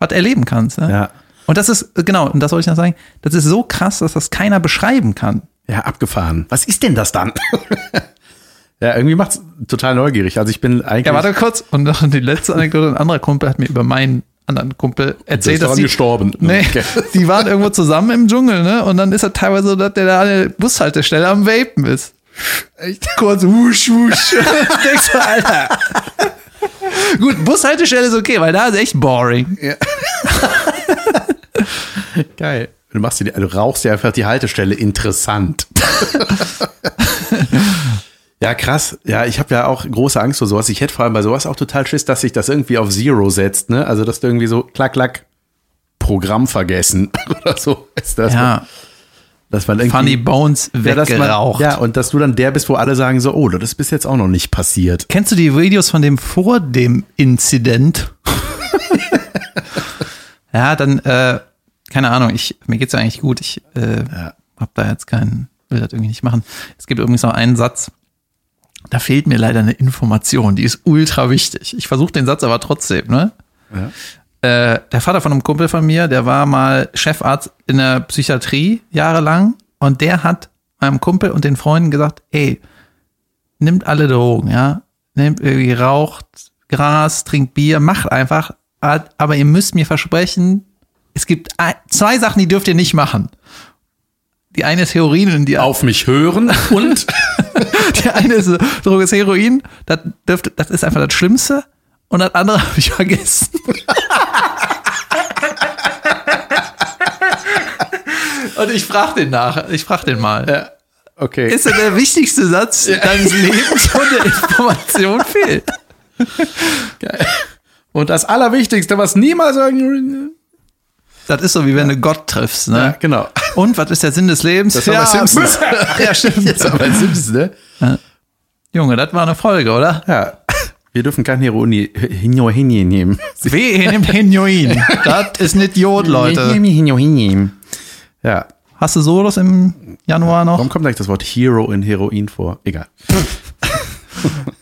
was erleben kannst. Ne?
Ja.
Und das ist, genau, und das wollte ich noch sagen, das ist so krass, dass das keiner beschreiben kann.
Ja, abgefahren. Was ist denn das dann? (laughs) ja, irgendwie macht's total neugierig. Also ich bin eigentlich.
Ja, warte kurz. Und noch die letzte Anekdote, ein anderer Kumpel hat mir über meinen anderen Kumpel erzählt,
ist
dass sie,
gestorben.
Nee,
Okay. (laughs)
die waren irgendwo zusammen im Dschungel, ne? Und dann ist er teilweise so, dass der da an der Bushaltestelle am Vapen ist. Echt? Kurz wusch, wusch. (laughs) Denkst du, Alter. Gut, Bushaltestelle ist okay, weil da ist echt boring. (laughs)
Geil. Du machst dir, du rauchst dir einfach die Haltestelle interessant. (laughs) ja, krass. Ja, ich habe ja auch große Angst vor sowas. Ich hätte vor allem bei sowas auch total Schiss, dass sich das irgendwie auf Zero setzt, ne? Also, dass du irgendwie so klack, klack, Programm vergessen (laughs) oder so. Ist das
Ja,
dass man irgendwie,
Funny Bones
ja, dass man,
weggeraucht.
ja, und dass du dann der bist, wo alle sagen so, oh, das ist bis jetzt auch noch nicht passiert.
Kennst du die Videos von dem vor dem Inzident? ja, dann, äh, keine Ahnung, ich, mir geht's ja eigentlich gut. Ich äh,
Ja.
hab da jetzt keinen, will das irgendwie nicht machen. Es gibt übrigens noch einen Satz, da fehlt mir leider eine Information, die ist ultra wichtig. Ich versuche den Satz aber trotzdem, ne?
Ja.
Äh, der Vater von einem Kumpel von mir, der war mal Chefarzt in der Psychiatrie jahrelang und der hat meinem Kumpel und den Freunden gesagt, ey, nimmt alle Drogen, ja, nehmt irgendwie raucht Gras, trinkt Bier, macht einfach, aber ihr müsst mir versprechen, es gibt zwei Sachen, die dürft ihr nicht machen. Die eine ist Heroin und die,
Auf mich hören und (laughs)
die eine ist Droge ist Heroin, das, dürfte, das ist einfach das Schlimmste. Und das andere (laughs) habe ich vergessen. (laughs) Und ich frage den nach, ich frage den mal.
ja, okay.
Ist das der wichtigste Satz deines Lebens, wo der Information fehlt?
Und das Allerwichtigste, was niemals irgendwie.
Das ist so, wie wenn du Gott triffst, ne?
Ja, genau.
Und was ist der Sinn des Lebens?
Das war bei Simpsons. (laughs)
ja, stimmt.
Das war bei Simpsons, ne?
Junge, das war eine Folge, oder?
Ja. Wir dürfen kein Heroin nehmen.
Weh, nimmt Heroin. Das ist nicht Jod, Leute.
Ja.
Hast du Solos im Januar noch?
Warum kommt eigentlich das Wort Hero in Heroin vor? Egal. (laughs)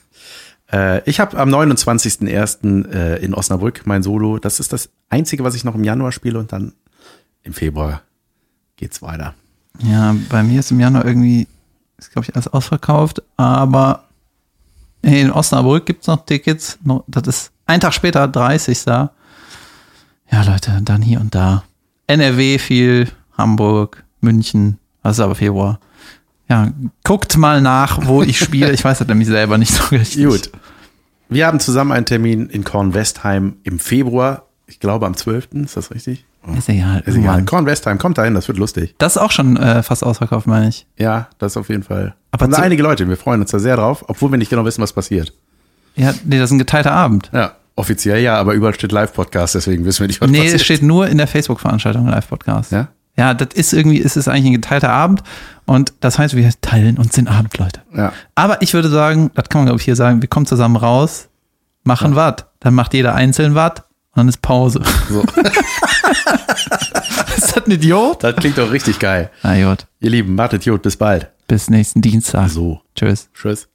äh, ich habe am 29.01. Äh, in Osnabrück mein Solo. Das ist das Einzige, was ich noch im Januar spiele und dann im Februar geht's weiter.
Ja, bei mir ist im Januar irgendwie, ist glaube ich alles ausverkauft, aber in Osnabrück gibt's noch Tickets. Das ist ein Tag später, 30. Ja, Leute, dann hier und da. NRW viel, Hamburg, München, das ist aber Februar. Ja, guckt mal nach, wo ich spiele. Ich weiß das nämlich selber nicht so richtig.
Gut. Wir haben zusammen einen Termin in Kornwestheim im Februar. Ich glaube am 12. Ist das richtig?
Ist egal.
Ist egal. Kornwestheim, kommt dahin, das wird lustig.
Das ist auch schon äh, fast ausverkauft, meine ich.
Ja, das auf jeden Fall. Aber
zu-
einige Leute, wir freuen uns da sehr drauf, obwohl wir nicht genau wissen, was passiert.
Ja, nee, das ist ein geteilter Abend.
Ja, offiziell ja, aber überall steht Live-Podcast, deswegen wissen wir nicht, was
Nee,
passiert.
es steht nur in der Facebook-Veranstaltung Live-Podcast.
Ja?
Ja, das ist irgendwie, es ist eigentlich ein geteilter Abend und das heißt, wir teilen uns den Abend, Leute.
Ja.
Aber ich würde sagen, das kann man glaube ich hier sagen, wir kommen zusammen raus, machen wat, dann macht jeder einzeln wat und dann ist Pause.
So. (laughs)
ist das ein Idiot?
Das klingt doch richtig geil.
Na gut,
Ihr Lieben, wartet gut, bis bald.
bis nächsten Dienstag.
So.
Tschüss.
Tschüss.